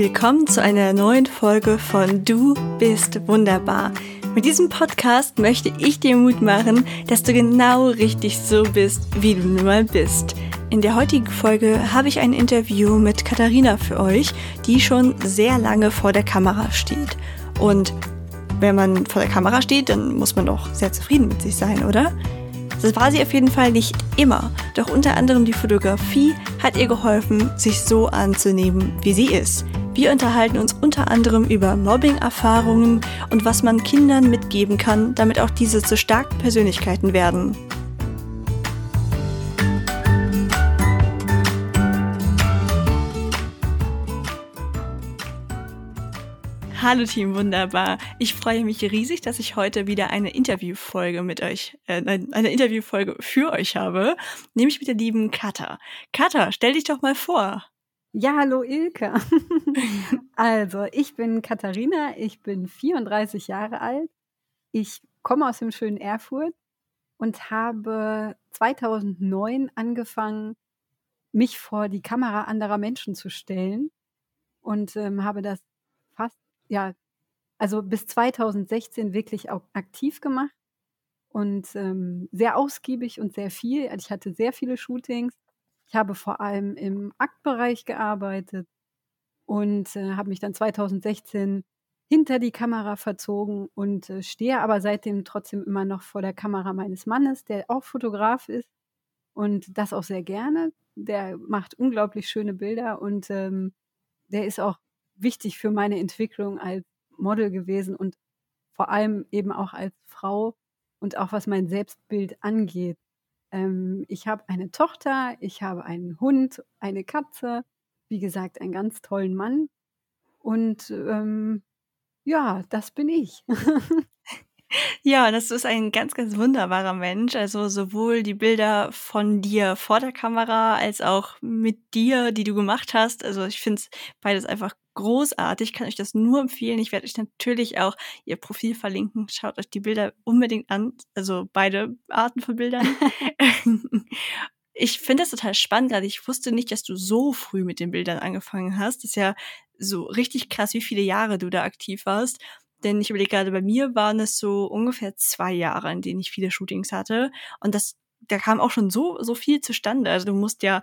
Willkommen zu einer neuen Folge von Du bist wunderbar. Mit diesem Podcast möchte ich dir Mut machen, dass du genau richtig so bist, wie du nun mal bist. In der heutigen Folge habe ich ein Interview mit Katharina für euch, die schon sehr lange vor der Kamera steht. Und wenn man vor der Kamera steht, dann muss man doch sehr zufrieden mit sich sein, oder? Das war sie auf jeden Fall nicht immer, doch unter anderem die Fotografie hat ihr geholfen, sich so anzunehmen, wie sie ist. Wir unterhalten uns unter anderem über Mobbing-Erfahrungen und was man Kindern mitgeben kann, damit auch diese zu starken Persönlichkeiten werden. Hallo Team Wunderbar. Ich freue mich riesig, dass ich heute wieder eine Interviewfolge mit euch, äh, eine Interviewfolge für euch habe, nämlich mit der lieben Katha. Katha, stell dich doch mal vor. Ja, hallo Ilke. also, ich bin Katharina, ich bin 34 Jahre alt. Ich komme aus dem schönen Erfurt und habe 2009 angefangen, mich vor die Kamera anderer Menschen zu stellen und ähm, habe das ja, also bis 2016 wirklich auch aktiv gemacht und ähm, sehr ausgiebig und sehr viel. Also ich hatte sehr viele Shootings. Ich habe vor allem im Aktbereich gearbeitet und äh, habe mich dann 2016 hinter die Kamera verzogen und äh, stehe aber seitdem trotzdem immer noch vor der Kamera meines Mannes, der auch Fotograf ist und das auch sehr gerne. Der macht unglaublich schöne Bilder und ähm, der ist auch wichtig für meine Entwicklung als Model gewesen und vor allem eben auch als Frau und auch was mein Selbstbild angeht. Ähm, ich habe eine Tochter, ich habe einen Hund, eine Katze, wie gesagt, einen ganz tollen Mann. Und ähm, ja, das bin ich. Ja, das ist ein ganz, ganz wunderbarer Mensch. Also sowohl die Bilder von dir vor der Kamera als auch mit dir, die du gemacht hast. Also ich finde es beides einfach großartig, kann euch das nur empfehlen. Ich werde euch natürlich auch ihr Profil verlinken. Schaut euch die Bilder unbedingt an, also beide Arten von Bildern. ich finde das total spannend gerade. Ich wusste nicht, dass du so früh mit den Bildern angefangen hast. Das ist ja so richtig krass, wie viele Jahre du da aktiv warst. Denn ich überlege gerade, bei mir waren es so ungefähr zwei Jahre, in denen ich viele Shootings hatte. Und das, da kam auch schon so, so viel zustande. Also du musst ja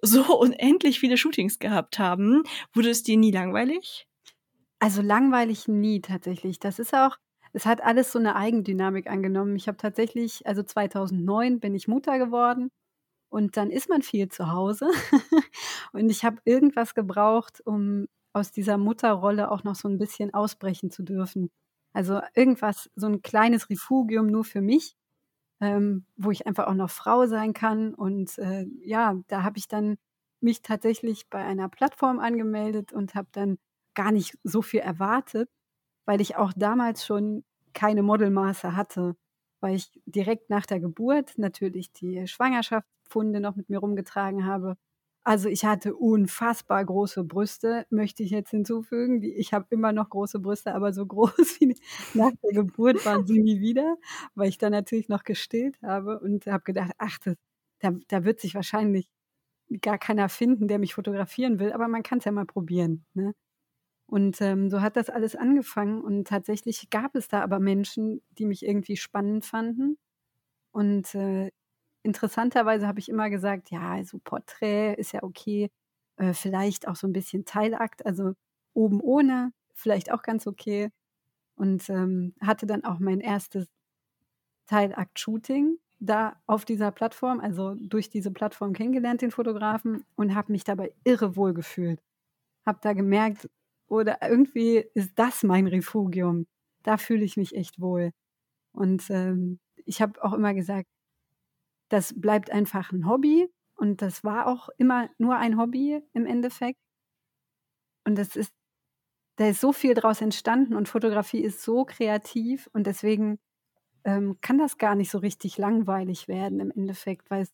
so unendlich viele Shootings gehabt haben. Wurde es dir nie langweilig? Also langweilig nie tatsächlich. Das ist auch, es hat alles so eine Eigendynamik angenommen. Ich habe tatsächlich, also 2009 bin ich Mutter geworden und dann ist man viel zu Hause und ich habe irgendwas gebraucht, um aus dieser Mutterrolle auch noch so ein bisschen ausbrechen zu dürfen. Also irgendwas, so ein kleines Refugium nur für mich ähm, wo ich einfach auch noch Frau sein kann. Und äh, ja, da habe ich dann mich tatsächlich bei einer Plattform angemeldet und habe dann gar nicht so viel erwartet, weil ich auch damals schon keine Modelmaße hatte, weil ich direkt nach der Geburt natürlich die Schwangerschaftspfunde noch mit mir rumgetragen habe also ich hatte unfassbar große Brüste, möchte ich jetzt hinzufügen. Ich habe immer noch große Brüste, aber so groß wie nach der Geburt waren sie nie wieder, weil ich dann natürlich noch gestillt habe und habe gedacht, ach, das, da, da wird sich wahrscheinlich gar keiner finden, der mich fotografieren will, aber man kann es ja mal probieren. Ne? Und ähm, so hat das alles angefangen und tatsächlich gab es da aber Menschen, die mich irgendwie spannend fanden. Und äh, interessanterweise habe ich immer gesagt, ja, also Porträt ist ja okay, äh, vielleicht auch so ein bisschen Teilakt, also oben ohne, vielleicht auch ganz okay. Und ähm, hatte dann auch mein erstes Teilakt-Shooting da auf dieser Plattform, also durch diese Plattform kennengelernt, den Fotografen, und habe mich dabei irre wohl gefühlt. Habe da gemerkt, oder irgendwie ist das mein Refugium. Da fühle ich mich echt wohl. Und ähm, ich habe auch immer gesagt, das bleibt einfach ein Hobby und das war auch immer nur ein Hobby im Endeffekt. Und das ist, da ist so viel draus entstanden und Fotografie ist so kreativ und deswegen ähm, kann das gar nicht so richtig langweilig werden im Endeffekt, weil es,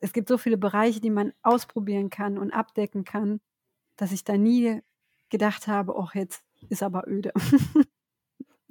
es gibt so viele Bereiche, die man ausprobieren kann und abdecken kann, dass ich da nie gedacht habe, ach, jetzt ist aber öde.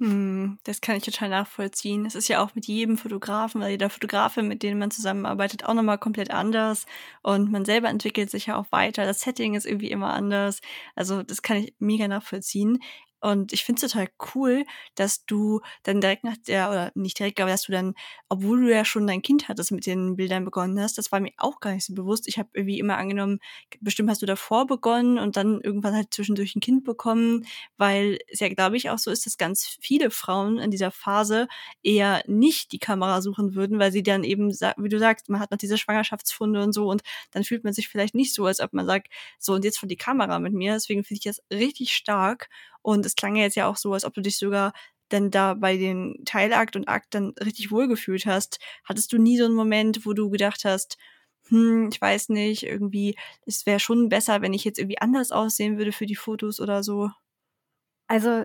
Hm, das kann ich total nachvollziehen. Es ist ja auch mit jedem Fotografen oder jeder Fotografin, mit denen man zusammenarbeitet, auch nochmal komplett anders. Und man selber entwickelt sich ja auch weiter. Das Setting ist irgendwie immer anders. Also das kann ich mega nachvollziehen. Und ich finde es total cool, dass du dann direkt nach der, oder nicht direkt, aber dass du dann, obwohl du ja schon dein Kind hattest, mit den Bildern begonnen hast, das war mir auch gar nicht so bewusst. Ich habe irgendwie immer angenommen, bestimmt hast du davor begonnen und dann irgendwann halt zwischendurch ein Kind bekommen, weil es ja, glaube ich, auch so ist, dass ganz viele Frauen in dieser Phase eher nicht die Kamera suchen würden, weil sie dann eben, wie du sagst, man hat noch diese Schwangerschaftsfunde und so und dann fühlt man sich vielleicht nicht so, als ob man sagt, so und jetzt vor die Kamera mit mir. Deswegen finde ich das richtig stark und es klang ja jetzt ja auch so, als ob du dich sogar dann da bei den Teilakt und Akt dann richtig wohlgefühlt hast. Hattest du nie so einen Moment, wo du gedacht hast, hm, ich weiß nicht, irgendwie, es wäre schon besser, wenn ich jetzt irgendwie anders aussehen würde für die Fotos oder so? Also,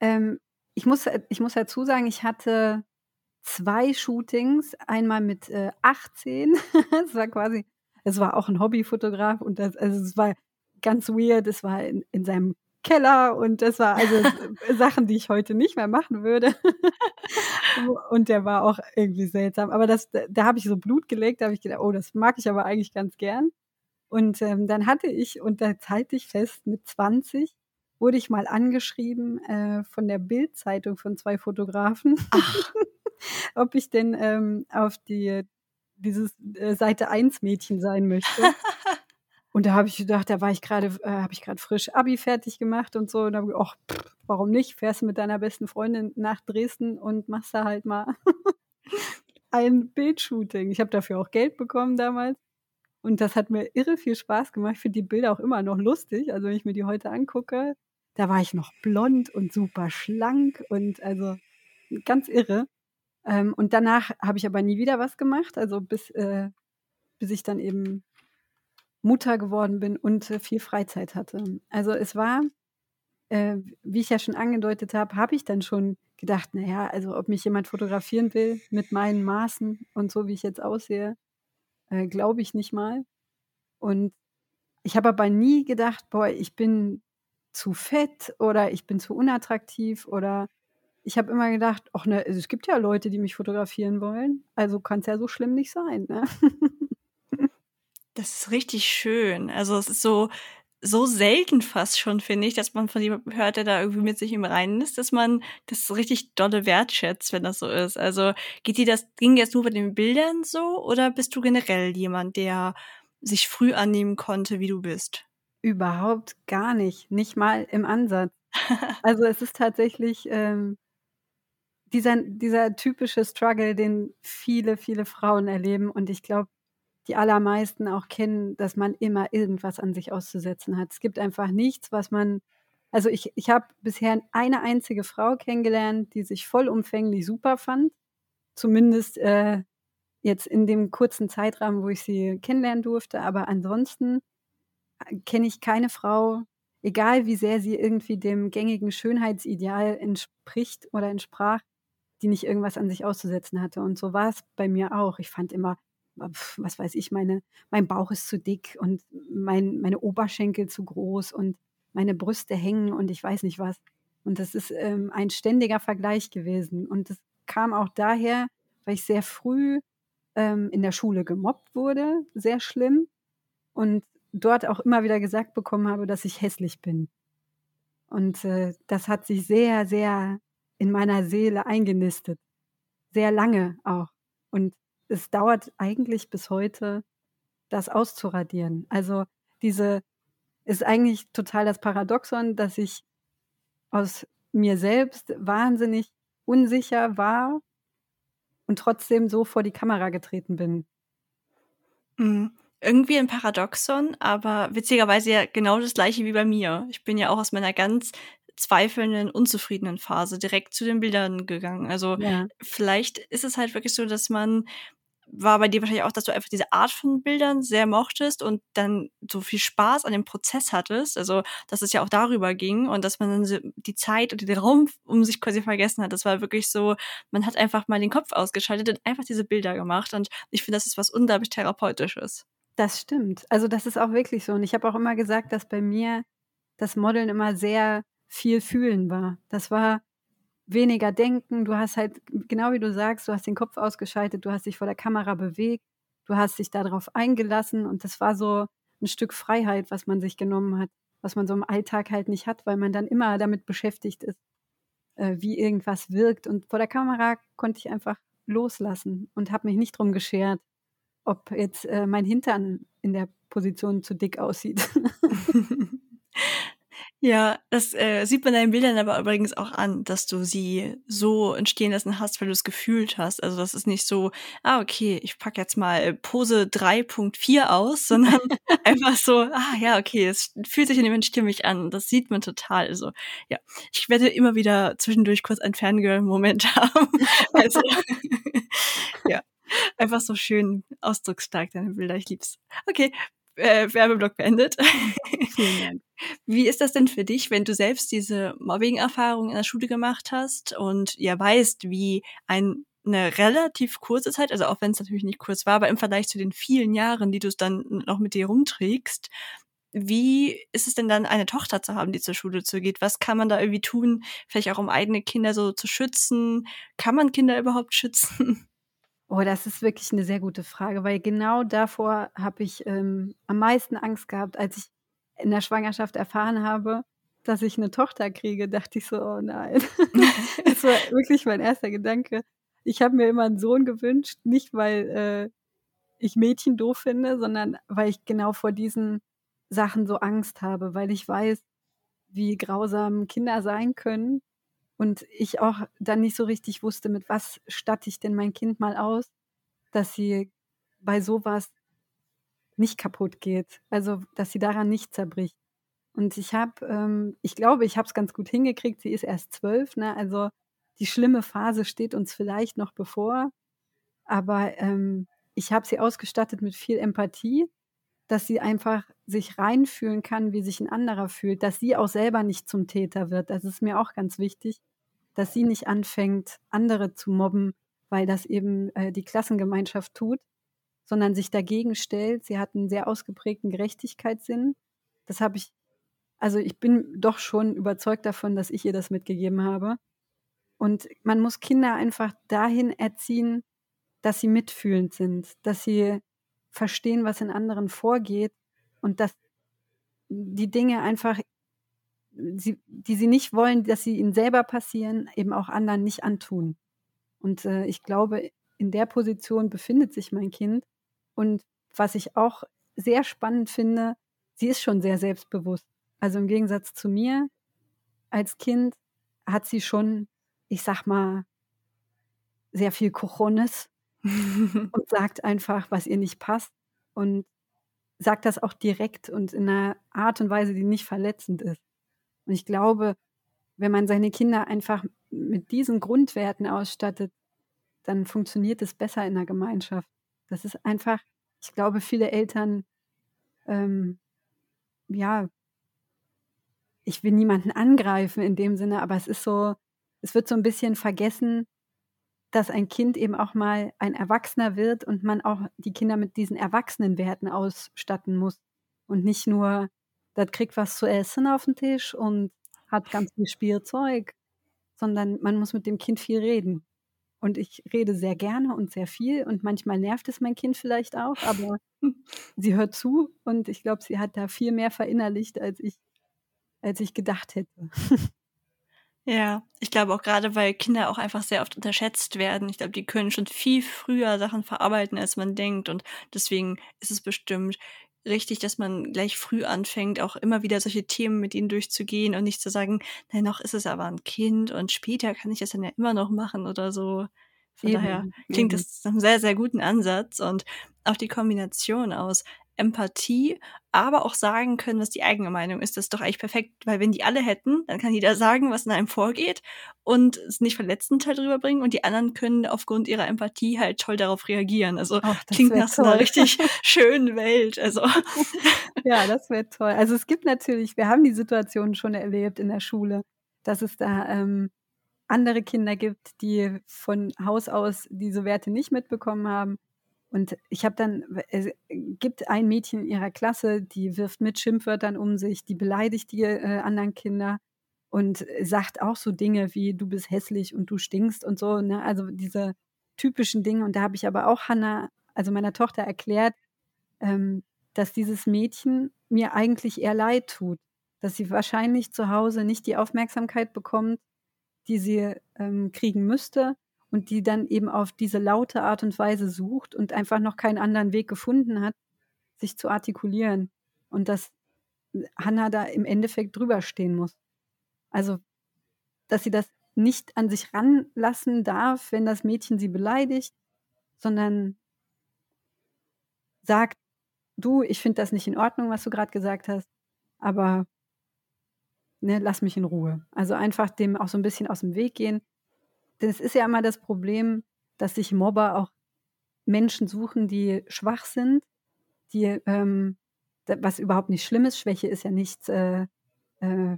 ähm, ich muss, ich muss dazu sagen, ich hatte zwei Shootings, einmal mit äh, 18, das war quasi, es war auch ein Hobbyfotograf und das, also es war ganz weird, es war in, in seinem Keller und das war also Sachen, die ich heute nicht mehr machen würde. und der war auch irgendwie seltsam. Aber das, da habe ich so Blut gelegt, da habe ich gedacht, oh, das mag ich aber eigentlich ganz gern. Und ähm, dann hatte ich, und da halte ich fest, mit 20 wurde ich mal angeschrieben äh, von der Bildzeitung von zwei Fotografen, ob ich denn ähm, auf die dieses äh, Seite 1 Mädchen sein möchte. Und da habe ich gedacht, da war ich gerade, äh, habe ich gerade frisch Abi fertig gemacht und so. Und da habe ich, ach, warum nicht? Fährst du mit deiner besten Freundin nach Dresden und machst da halt mal ein Bildshooting. Ich habe dafür auch Geld bekommen damals. Und das hat mir irre viel Spaß gemacht. Ich finde die Bilder auch immer noch lustig. Also wenn ich mir die heute angucke, da war ich noch blond und super schlank und also ganz irre. Ähm, und danach habe ich aber nie wieder was gemacht. Also bis, äh, bis ich dann eben Mutter geworden bin und äh, viel Freizeit hatte. Also es war, äh, wie ich ja schon angedeutet habe, habe ich dann schon gedacht, naja, also ob mich jemand fotografieren will mit meinen Maßen und so, wie ich jetzt aussehe, äh, glaube ich nicht mal. Und ich habe aber nie gedacht, boah, ich bin zu fett oder ich bin zu unattraktiv oder ich habe immer gedacht, ach ne, also es gibt ja Leute, die mich fotografieren wollen, also kann es ja so schlimm nicht sein. Ne? Das ist richtig schön. Also es ist so, so selten fast schon, finde ich, dass man von jemandem hört, der da irgendwie mit sich im Reinen ist, dass man das richtig dolle wertschätzt, wenn das so ist. Also geht dir das, ging jetzt nur bei den Bildern so oder bist du generell jemand, der sich früh annehmen konnte, wie du bist? Überhaupt gar nicht, nicht mal im Ansatz. also es ist tatsächlich ähm, dieser, dieser typische Struggle, den viele, viele Frauen erleben und ich glaube, die allermeisten auch kennen, dass man immer irgendwas an sich auszusetzen hat. Es gibt einfach nichts, was man also ich ich habe bisher eine einzige Frau kennengelernt, die sich vollumfänglich super fand, zumindest, äh, jetzt in dem kurzen Zeitrahmen, wo ich sie kennenlernen durfte, aber ansonsten äh, kenne ich keine Frau, egal wie sehr sie irgendwie dem gängigen Schönheitsideal entspricht oder entsprach, die nicht irgendwas an sich auszusetzen hatte und so war es bei mir auch. Ich fand immer was weiß ich, meine, mein Bauch ist zu dick und mein, meine Oberschenkel zu groß und meine Brüste hängen und ich weiß nicht was. Und das ist ähm, ein ständiger Vergleich gewesen. Und das kam auch daher, weil ich sehr früh ähm, in der Schule gemobbt wurde, sehr schlimm. Und dort auch immer wieder gesagt bekommen habe, dass ich hässlich bin. Und äh, das hat sich sehr, sehr in meiner Seele eingenistet. Sehr lange auch. Und es dauert eigentlich bis heute, das auszuradieren. Also diese ist eigentlich total das Paradoxon, dass ich aus mir selbst wahnsinnig unsicher war und trotzdem so vor die Kamera getreten bin. Mhm. Irgendwie ein Paradoxon, aber witzigerweise ja genau das gleiche wie bei mir. Ich bin ja auch aus meiner ganz zweifelnden, unzufriedenen Phase direkt zu den Bildern gegangen. Also ja. vielleicht ist es halt wirklich so, dass man war bei dir wahrscheinlich auch, dass du einfach diese Art von Bildern sehr mochtest und dann so viel Spaß an dem Prozess hattest. Also, dass es ja auch darüber ging und dass man dann die Zeit und den Raum um sich quasi vergessen hat. Das war wirklich so, man hat einfach mal den Kopf ausgeschaltet und einfach diese Bilder gemacht. Und ich finde, das ist was unglaublich Therapeutisches. Das stimmt. Also, das ist auch wirklich so. Und ich habe auch immer gesagt, dass bei mir das Modeln immer sehr viel fühlen war. Das war weniger denken. Du hast halt, genau wie du sagst, du hast den Kopf ausgeschaltet, du hast dich vor der Kamera bewegt, du hast dich darauf eingelassen und das war so ein Stück Freiheit, was man sich genommen hat, was man so im Alltag halt nicht hat, weil man dann immer damit beschäftigt ist, äh, wie irgendwas wirkt. Und vor der Kamera konnte ich einfach loslassen und habe mich nicht drum geschert, ob jetzt äh, mein Hintern in der Position zu dick aussieht. Ja, das äh, sieht man deinen Bildern aber übrigens auch an, dass du sie so entstehen lassen hast, weil du es gefühlt hast. Also das ist nicht so, ah, okay, ich packe jetzt mal Pose 3.4 aus, sondern einfach so, ah ja, okay, es fühlt sich in dem Moment stimmig an. Das sieht man total. Also ja, ich werde immer wieder zwischendurch kurz einen Fangirl-Moment haben. also ja, einfach so schön ausdrucksstark deine Bilder. Ich lieb's. Okay, äh, Werbeblock beendet. Vielen Dank. Wie ist das denn für dich, wenn du selbst diese Mobbing-Erfahrung in der Schule gemacht hast und ja weißt, wie ein eine relativ kurze Zeit, also auch wenn es natürlich nicht kurz war, aber im Vergleich zu den vielen Jahren, die du es dann noch mit dir rumträgst, wie ist es denn dann, eine Tochter zu haben, die zur Schule zugeht? Was kann man da irgendwie tun, vielleicht auch um eigene Kinder so zu schützen? Kann man Kinder überhaupt schützen? Oh, das ist wirklich eine sehr gute Frage, weil genau davor habe ich ähm, am meisten Angst gehabt, als ich in der Schwangerschaft erfahren habe, dass ich eine Tochter kriege, dachte ich so, oh nein. das war wirklich mein erster Gedanke. Ich habe mir immer einen Sohn gewünscht, nicht weil äh, ich Mädchen doof finde, sondern weil ich genau vor diesen Sachen so Angst habe, weil ich weiß, wie grausam Kinder sein können und ich auch dann nicht so richtig wusste, mit was statte ich denn mein Kind mal aus, dass sie bei sowas nicht kaputt geht. Also, dass sie daran nicht zerbricht. Und ich habe, ähm, ich glaube, ich habe es ganz gut hingekriegt. Sie ist erst zwölf, ne? Also die schlimme Phase steht uns vielleicht noch bevor. Aber ähm, ich habe sie ausgestattet mit viel Empathie, dass sie einfach sich reinfühlen kann, wie sich ein anderer fühlt, dass sie auch selber nicht zum Täter wird. Das ist mir auch ganz wichtig dass sie nicht anfängt, andere zu mobben, weil das eben äh, die Klassengemeinschaft tut, sondern sich dagegen stellt. Sie hat einen sehr ausgeprägten Gerechtigkeitssinn. Das habe ich, also ich bin doch schon überzeugt davon, dass ich ihr das mitgegeben habe. Und man muss Kinder einfach dahin erziehen, dass sie mitfühlend sind, dass sie verstehen, was in anderen vorgeht und dass die Dinge einfach sie, die sie nicht wollen, dass sie ihnen selber passieren, eben auch anderen nicht antun. Und äh, ich glaube, in der Position befindet sich mein Kind. Und was ich auch sehr spannend finde, sie ist schon sehr selbstbewusst. Also im Gegensatz zu mir als Kind hat sie schon, ich sag mal, sehr viel Cojones und sagt einfach, was ihr nicht passt und sagt das auch direkt und in einer Art und Weise, die nicht verletzend ist. Und ich glaube, wenn man seine Kinder einfach mit diesen Grundwerten ausstattet, dann funktioniert es besser in der Gemeinschaft. Das ist einfach, ich glaube, viele Eltern, ähm, ja, ich will niemanden angreifen in dem Sinne, aber es ist so, es wird so ein bisschen vergessen, dass ein Kind eben auch mal ein Erwachsener wird und man auch die Kinder mit diesen Erwachsenenwerten ausstatten muss und nicht nur das kriegt was zu essen auf den Tisch und hat ganz viel Spielzeug, sondern man muss mit dem Kind viel reden. Und ich rede sehr gerne und sehr viel und manchmal nervt es mein Kind vielleicht auch, aber sie hört zu und ich glaube, sie hat da viel mehr verinnerlicht, als ich, als ich gedacht hätte. Ja, ich glaube auch gerade, weil Kinder auch einfach sehr oft unterschätzt werden. Ich glaube, die können schon viel früher Sachen verarbeiten, als man denkt. Und deswegen ist es bestimmt richtig, dass man gleich früh anfängt, auch immer wieder solche Themen mit ihnen durchzugehen und nicht zu sagen, nein, noch ist es aber ein Kind und später kann ich das dann ja immer noch machen oder so. Von eben, daher klingt eben. das nach einem sehr, sehr guten Ansatz und auch die Kombination aus Empathie, aber auch sagen können, was die eigene Meinung ist. Das ist doch eigentlich perfekt, weil wenn die alle hätten, dann kann jeder sagen, was in einem vorgeht und es nicht verletzend halt rüberbringen und die anderen können aufgrund ihrer Empathie halt toll darauf reagieren. Also Ach, klingt nach so einer richtig schönen Welt. Also ja, das wäre toll. Also es gibt natürlich, wir haben die Situation schon erlebt in der Schule, dass es da ähm, andere Kinder gibt, die von Haus aus diese Werte nicht mitbekommen haben und ich habe dann, es gibt ein Mädchen in ihrer Klasse, die wirft mit Schimpfwörtern um sich, die beleidigt die äh, anderen Kinder. und sagt auch so Dinge wie du bist hässlich und du stinkst und so, ne? Also diese typischen Dinge. Und da habe ich aber auch Hannah, also meiner Tochter, erklärt, ähm, dass dieses Mädchen mir eigentlich eher leid tut, dass sie wahrscheinlich zu Hause nicht die Aufmerksamkeit bekommt, die sie ähm, kriegen müsste und die dann eben auf diese laute Art und Weise sucht und einfach noch keinen anderen Weg gefunden hat, sich zu artikulieren. Und dass Hannah da im Endeffekt drüber stehen muss. Also, dass sie das nicht an sich ranlassen darf, wenn das Mädchen sie beleidigt, sondern sagt, du, ich finde das nicht in Ordnung, was du gerade gesagt hast, aber ne, lass mich in Ruhe. Also einfach dem auch so ein bisschen aus dem Weg gehen. Denn es ist ja immer das Problem, dass sich Mobber auch Menschen suchen, die schwach sind, die, ähm, was überhaupt nicht schlimm ist. Schwäche ist ja nichts, äh, äh,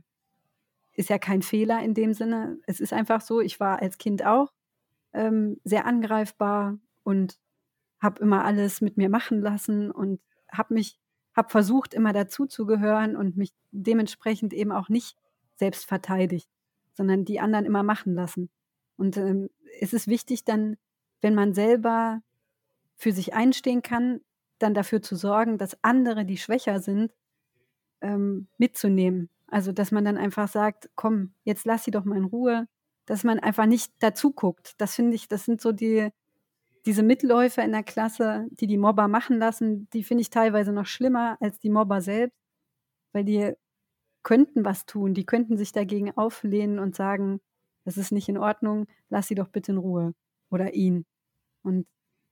ist ja kein Fehler in dem Sinne. Es ist einfach so, ich war als Kind auch ähm, sehr angreifbar und habe immer alles mit mir machen lassen und habe mich, habe versucht, immer dazuzugehören und mich dementsprechend eben auch nicht selbst verteidigt, sondern die anderen immer machen lassen. Und ähm, es ist wichtig dann, wenn man selber für sich einstehen kann, dann dafür zu sorgen, dass andere, die schwächer sind, ähm, mitzunehmen. Also, dass man dann einfach sagt, komm, jetzt lass sie doch mal in Ruhe, dass man einfach nicht dazu guckt. Das finde ich, das sind so die, diese Mitläufer in der Klasse, die die Mobber machen lassen, die finde ich teilweise noch schlimmer als die Mobber selbst, weil die könnten was tun, die könnten sich dagegen auflehnen und sagen, das ist nicht in Ordnung, lass sie doch bitte in Ruhe oder ihn. Und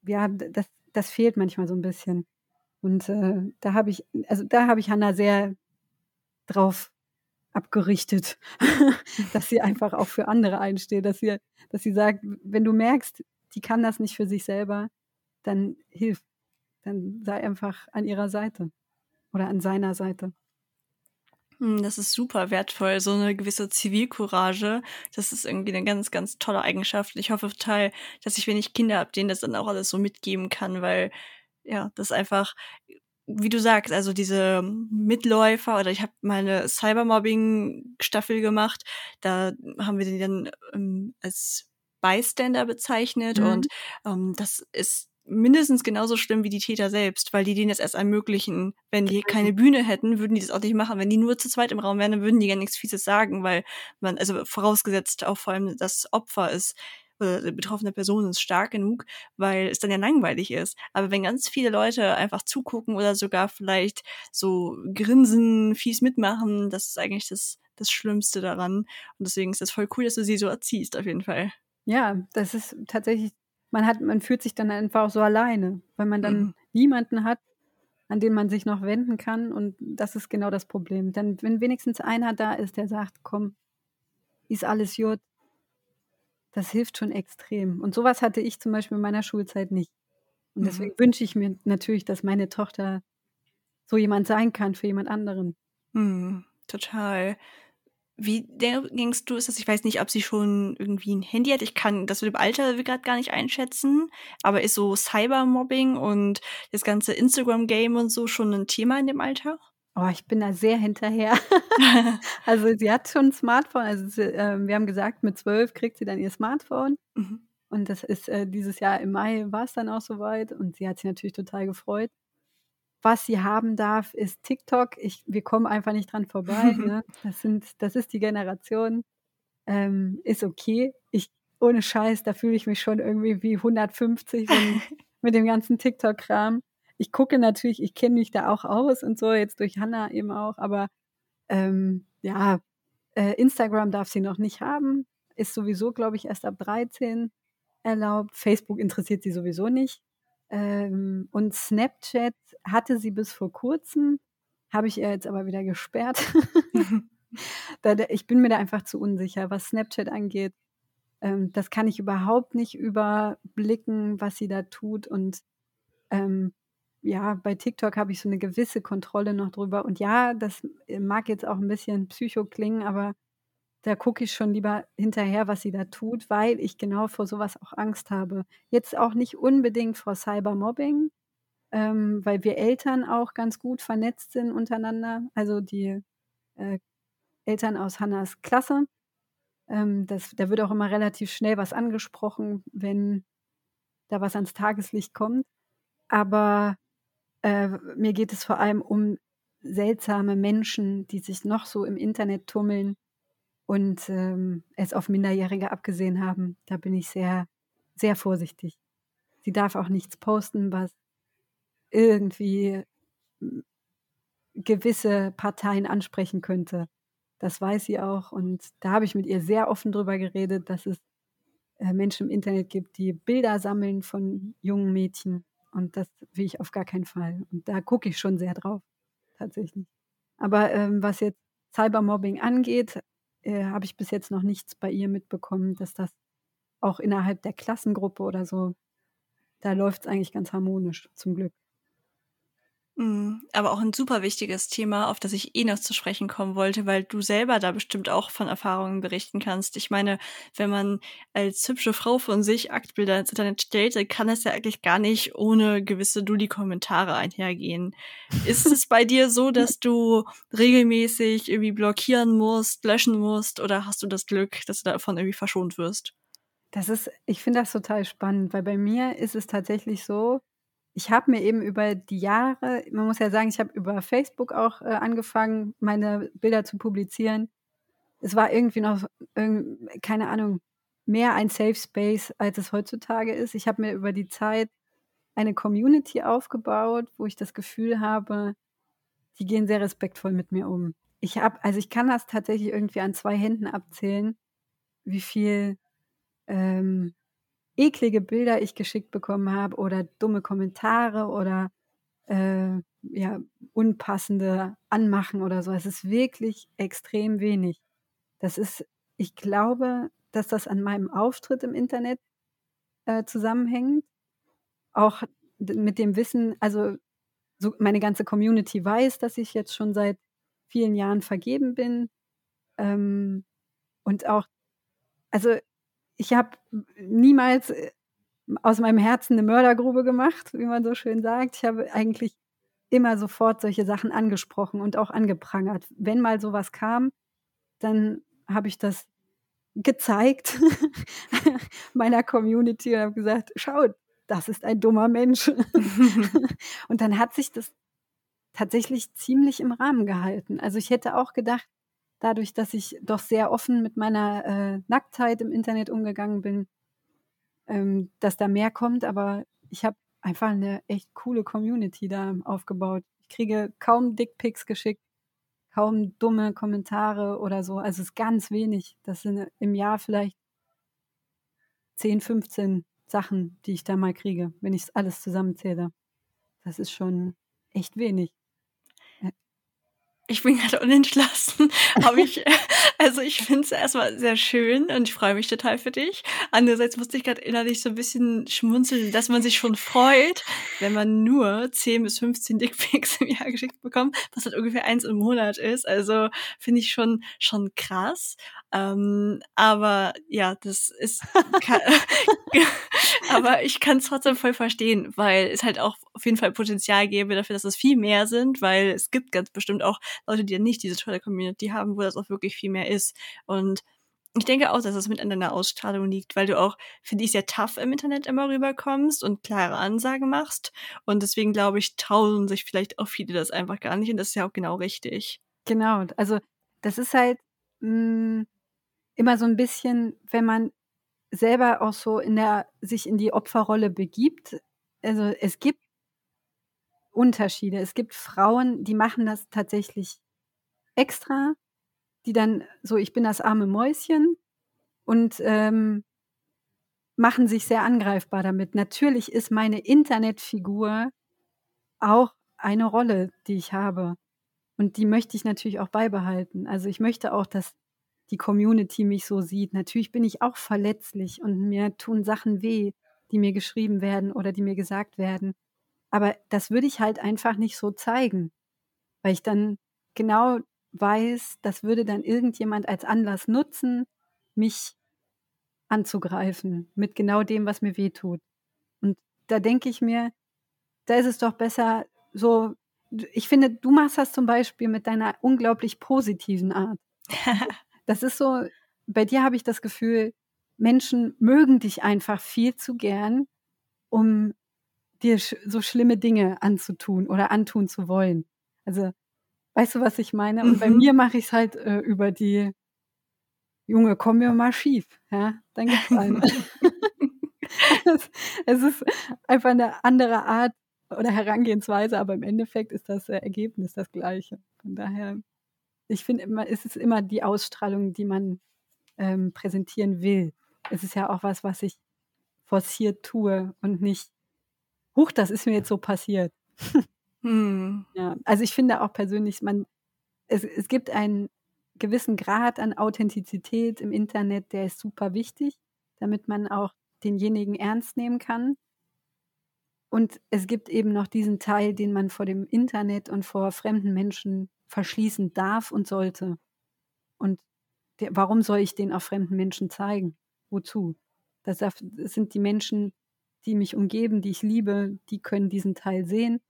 ja, das, das fehlt manchmal so ein bisschen. Und äh, da habe ich, also da habe ich Hannah sehr drauf abgerichtet, dass sie einfach auch für andere einsteht, dass sie, dass sie sagt, wenn du merkst, die kann das nicht für sich selber, dann hilf, dann sei einfach an ihrer Seite oder an seiner Seite. Hm, das ist super wertvoll, so eine gewisse Zivilcourage. Das ist irgendwie eine ganz, ganz tolle Eigenschaft. Ich hoffe total, dass ich, wenn ich Kinder habe, denen das dann auch alles so mitgeben kann, weil ja, das einfach, wie du sagst, also diese Mitläufer oder ich habe mal eine Cybermobbing-Staffel gemacht, da haben wir die dann ähm, als Bystander bezeichnet mhm. und ähm, das ist mindestens genauso schlimm wie die Täter selbst, weil die denen das erst ermöglichen. Wenn die keine Bühne hätten, würden die das auch nicht machen. Wenn die nur zu zweit im Raum wären, dann würden die gar nichts Fieses sagen, weil man, also vorausgesetzt auch vor allem das Opfer ist, oder die betroffene Person ist stark genug, weil es dann ja langweilig ist. Aber wenn ganz viele Leute einfach zugucken oder sogar vielleicht so grinsen, fies mitmachen, das ist eigentlich das, das Schlimmste daran. Und deswegen ist das voll cool, dass du sie so erziehst, auf jeden Fall. Ja, das ist tatsächlich man hat, man fühlt sich dann einfach auch so alleine, weil man dann mhm. niemanden hat, an den man sich noch wenden kann. Und das ist genau das Problem. Denn wenn wenigstens einer da ist, der sagt, komm, ist alles gut, das hilft schon extrem. Und sowas hatte ich zum Beispiel in meiner Schulzeit nicht. Und deswegen mhm. wünsche ich mir natürlich, dass meine Tochter so jemand sein kann für jemand anderen. Mhm, total. Wie denkst du, ist das? Ich weiß nicht, ob sie schon irgendwie ein Handy hat. Ich kann das mit dem Alter gerade gar nicht einschätzen. Aber ist so Cybermobbing und das ganze Instagram-Game und so schon ein Thema in dem Alter? Oh, ich bin da sehr hinterher. also sie hat schon ein Smartphone. Also sie, äh, wir haben gesagt, mit zwölf kriegt sie dann ihr Smartphone. Mhm. Und das ist äh, dieses Jahr im Mai war es dann auch soweit. Und sie hat sich natürlich total gefreut was sie haben darf, ist TikTok. Ich, wir kommen einfach nicht dran vorbei. ne? das, sind, das ist die Generation. Ähm, ist okay. Ich, ohne Scheiß, da fühle ich mich schon irgendwie wie 150 wenn, mit dem ganzen TikTok-Kram. Ich gucke natürlich, ich kenne mich da auch aus und so, jetzt durch Hannah eben auch, aber ähm, ja, äh, Instagram darf sie noch nicht haben. Ist sowieso, glaube ich, erst ab 13 erlaubt. Facebook interessiert sie sowieso nicht. Ähm, und Snapchat hatte sie bis vor kurzem, habe ich ihr jetzt aber wieder gesperrt. ich bin mir da einfach zu unsicher, was Snapchat angeht. Ähm, das kann ich überhaupt nicht überblicken, was sie da tut. Und ähm, ja, bei TikTok habe ich so eine gewisse Kontrolle noch drüber. Und ja, das mag jetzt auch ein bisschen psycho klingen, aber da gucke ich schon lieber hinterher, was sie da tut, weil ich genau vor sowas auch Angst habe. Jetzt auch nicht unbedingt vor Cybermobbing, ähm, weil wir Eltern auch ganz gut vernetzt sind untereinander. Also die äh, Eltern aus Hannas Klasse. Ähm, das, da wird auch immer relativ schnell was angesprochen, wenn da was ans Tageslicht kommt. Aber äh, mir geht es vor allem um seltsame Menschen, die sich noch so im Internet tummeln und ähm, es auf Minderjährige abgesehen haben. Da bin ich sehr, sehr vorsichtig. Sie darf auch nichts posten, was irgendwie hm, gewisse Parteien ansprechen könnte. Das weiß sie auch. Und da habe ich mit ihr sehr offen drüber geredet, dass es äh, Menschen im Internet gibt, die Bilder sammeln von jungen Mädchen. Und das will ich auf gar keinen Fall. Und da gucke ich schon sehr drauf, tatsächlich. Aber ähm, was jetzt Cybermobbing angeht, äh, habe ich bis jetzt noch nichts bei ihr mitbekommen, dass das auch innerhalb der Klassengruppe oder so, da läuft es eigentlich ganz harmonisch, zum Glück. Mhm. Aber auch ein super wichtiges Thema, auf das ich eh noch zu sprechen kommen wollte, weil du selber da bestimmt auch von Erfahrungen berichten kannst. Ich meine, wenn man als hübsche Frau von sich Aktbilder ins Internet stellt, dann kann das ja eigentlich gar nicht ohne gewisse Dulli-Kommentare einhergehen. Ist es bei dir so, dass du regelmäßig irgendwie blockieren musst, löschen musst oder hast du das Glück, dass du davon irgendwie verschont wirst? Das ist, ich finde das total spannend, weil bei mir ist es tatsächlich so, ich habe mir eben über die Jahre, man muss ja sagen, ich habe über Facebook auch äh, angefangen, meine Bilder zu publizieren. Es war irgendwie noch, irgend, keine Ahnung, mehr ein Safe Space, als es heutzutage ist. Ich habe mir über die Zeit eine Community aufgebaut, wo ich das Gefühl habe, die gehen sehr respektvoll mit mir um. Ich habe, also ich kann das tatsächlich irgendwie an zwei Händen abzählen, wie viel ähm, eklige Bilder ich geschickt bekommen habe oder dumme Kommentare oder äh, ja, unpassende Anmachen oder so. Es ist wirklich extrem wenig. Das ist, ich glaube, dass das an meinem Auftritt im Internet äh, zusammenhängt. Auch mit dem Wissen, also so meine ganze Community weiß, dass ich jetzt schon seit vielen Jahren vergeben bin. Ähm, und auch, also ich habe niemals äh, aus meinem Herzen eine Mördergrube gemacht, wie man so schön sagt. Ich habe eigentlich immer sofort solche Sachen angesprochen und auch angeprangert. Wenn mal sowas kam, dann habe ich das gezeigt meiner Community und habe gesagt, schaut, das ist ein dummer Mensch. und dann hat sich das tatsächlich ziemlich im Rahmen gehalten. Also ich hätte auch gedacht, dadurch, dass ich doch sehr offen mit meiner äh, Nacktheit im Internet umgegangen bin, ähm, dass da mehr kommt. Aber ich habe einfach eine echt coole Community da aufgebaut. Ich kriege kaum Dickpics geschickt, kaum dumme Kommentare oder so. Also es ist ganz wenig. Das sind im Jahr vielleicht 10, 15 Sachen, die ich da mal kriege, wenn ich es alles zusammenzähle. Das ist schon echt wenig ich bin gerade unentschlossen. Aber ich, also ich finde es erstmal sehr schön und ich freue mich total für dich. Andererseits musste ich gerade innerlich so ein bisschen schmunzeln, dass man sich schon freut, wenn man nur 10 bis 15 Dickpics im Jahr geschickt bekommt, was halt ungefähr eins im Monat ist. Also finde ich schon, schon krass. Ähm, aber ja, das ist, aber ich kann es trotzdem voll verstehen, weil es halt auch auf jeden Fall Potenzial gäbe dafür, dass es viel mehr sind, weil es gibt ganz bestimmt auch Leute, die ja nicht diese tolle Community haben, wo das auch wirklich viel mehr ist. Und ich denke auch, dass es mit an deiner Ausstrahlung liegt, weil du auch, finde ich, sehr tough im Internet immer rüberkommst und klare Ansagen machst. Und deswegen glaube ich, trauen sich vielleicht auch viele das einfach gar nicht. Und das ist ja auch genau richtig. Genau. Also, das ist halt, mh, hm, immer so ein bisschen, wenn man selber auch so in der sich in die Opferrolle begibt. Also, es gibt Unterschiede. Es gibt Frauen, die machen das tatsächlich extra, die dann so, ich bin das arme Mäuschen und ähm, machen sich sehr angreifbar damit. Natürlich ist meine Internetfigur auch eine Rolle, die ich habe. Und die möchte ich natürlich auch beibehalten. Also ich möchte auch, dass die Community mich so sieht. Natürlich bin ich auch verletzlich und mir tun Sachen weh, die mir geschrieben werden oder die mir gesagt werden. Aber das würde ich halt einfach nicht so zeigen, weil ich dann genau weiß, das würde dann irgendjemand als Anlass nutzen, mich anzugreifen mit genau dem, was mir weh tut. Und da denke ich mir, da ist es doch besser so, ich finde, du machst das zum Beispiel mit deiner unglaublich positiven Art. das ist so, bei dir habe ich das Gefühl, Menschen mögen dich einfach viel zu gern, um dir so schlimme Dinge anzutun oder antun zu wollen. Also, weißt du, was ich meine? Und bei Mhm. mir mache ich es halt äh, über die Junge, komm mir mal schief, ja, dann gibt's einen. es, es ist einfach eine andere Art oder Herangehensweise, aber im Endeffekt ist das äh, Ergebnis das gleiche. Von daher, ich finde immer, es ist immer die Ausstrahlung, die man ähm, präsentieren will. Es ist ja auch was, was ich forciert tue und nicht, huch, das ist mir jetzt so passiert. Hm. Ja, also ich finde auch persönlich, man, es, es gibt einen gewissen Grad an Authentizität im Internet, der ist super wichtig, damit man auch denjenigen ernst nehmen kann. Und es gibt eben noch diesen Teil, den man vor dem Internet und vor fremden Menschen verschließen darf und sollte. Und der, warum soll ich den auch fremden Menschen zeigen? Wozu? Das, sind die Menschen, die mich umgeben, die ich liebe, die können diesen Teil sehen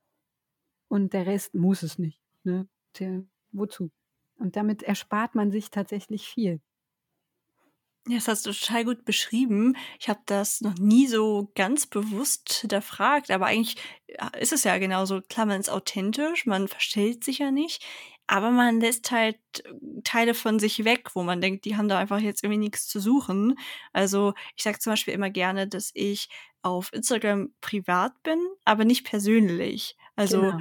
und der Rest muss es nicht. Ne? Der, wozu? Und damit erspart man sich tatsächlich viel. Das hast du total gut beschrieben. Ich habe das noch nie so ganz bewusst hinterfragt, aber eigentlich ist es ja genauso. Klar, man ist authentisch, man verstellt sich ja nicht, aber man lässt halt Teile von sich weg, wo man denkt, die haben da einfach jetzt irgendwie nichts zu suchen. Also ich sage zum Beispiel immer gerne, dass ich auf Instagram privat bin, aber nicht persönlich. Also Genau.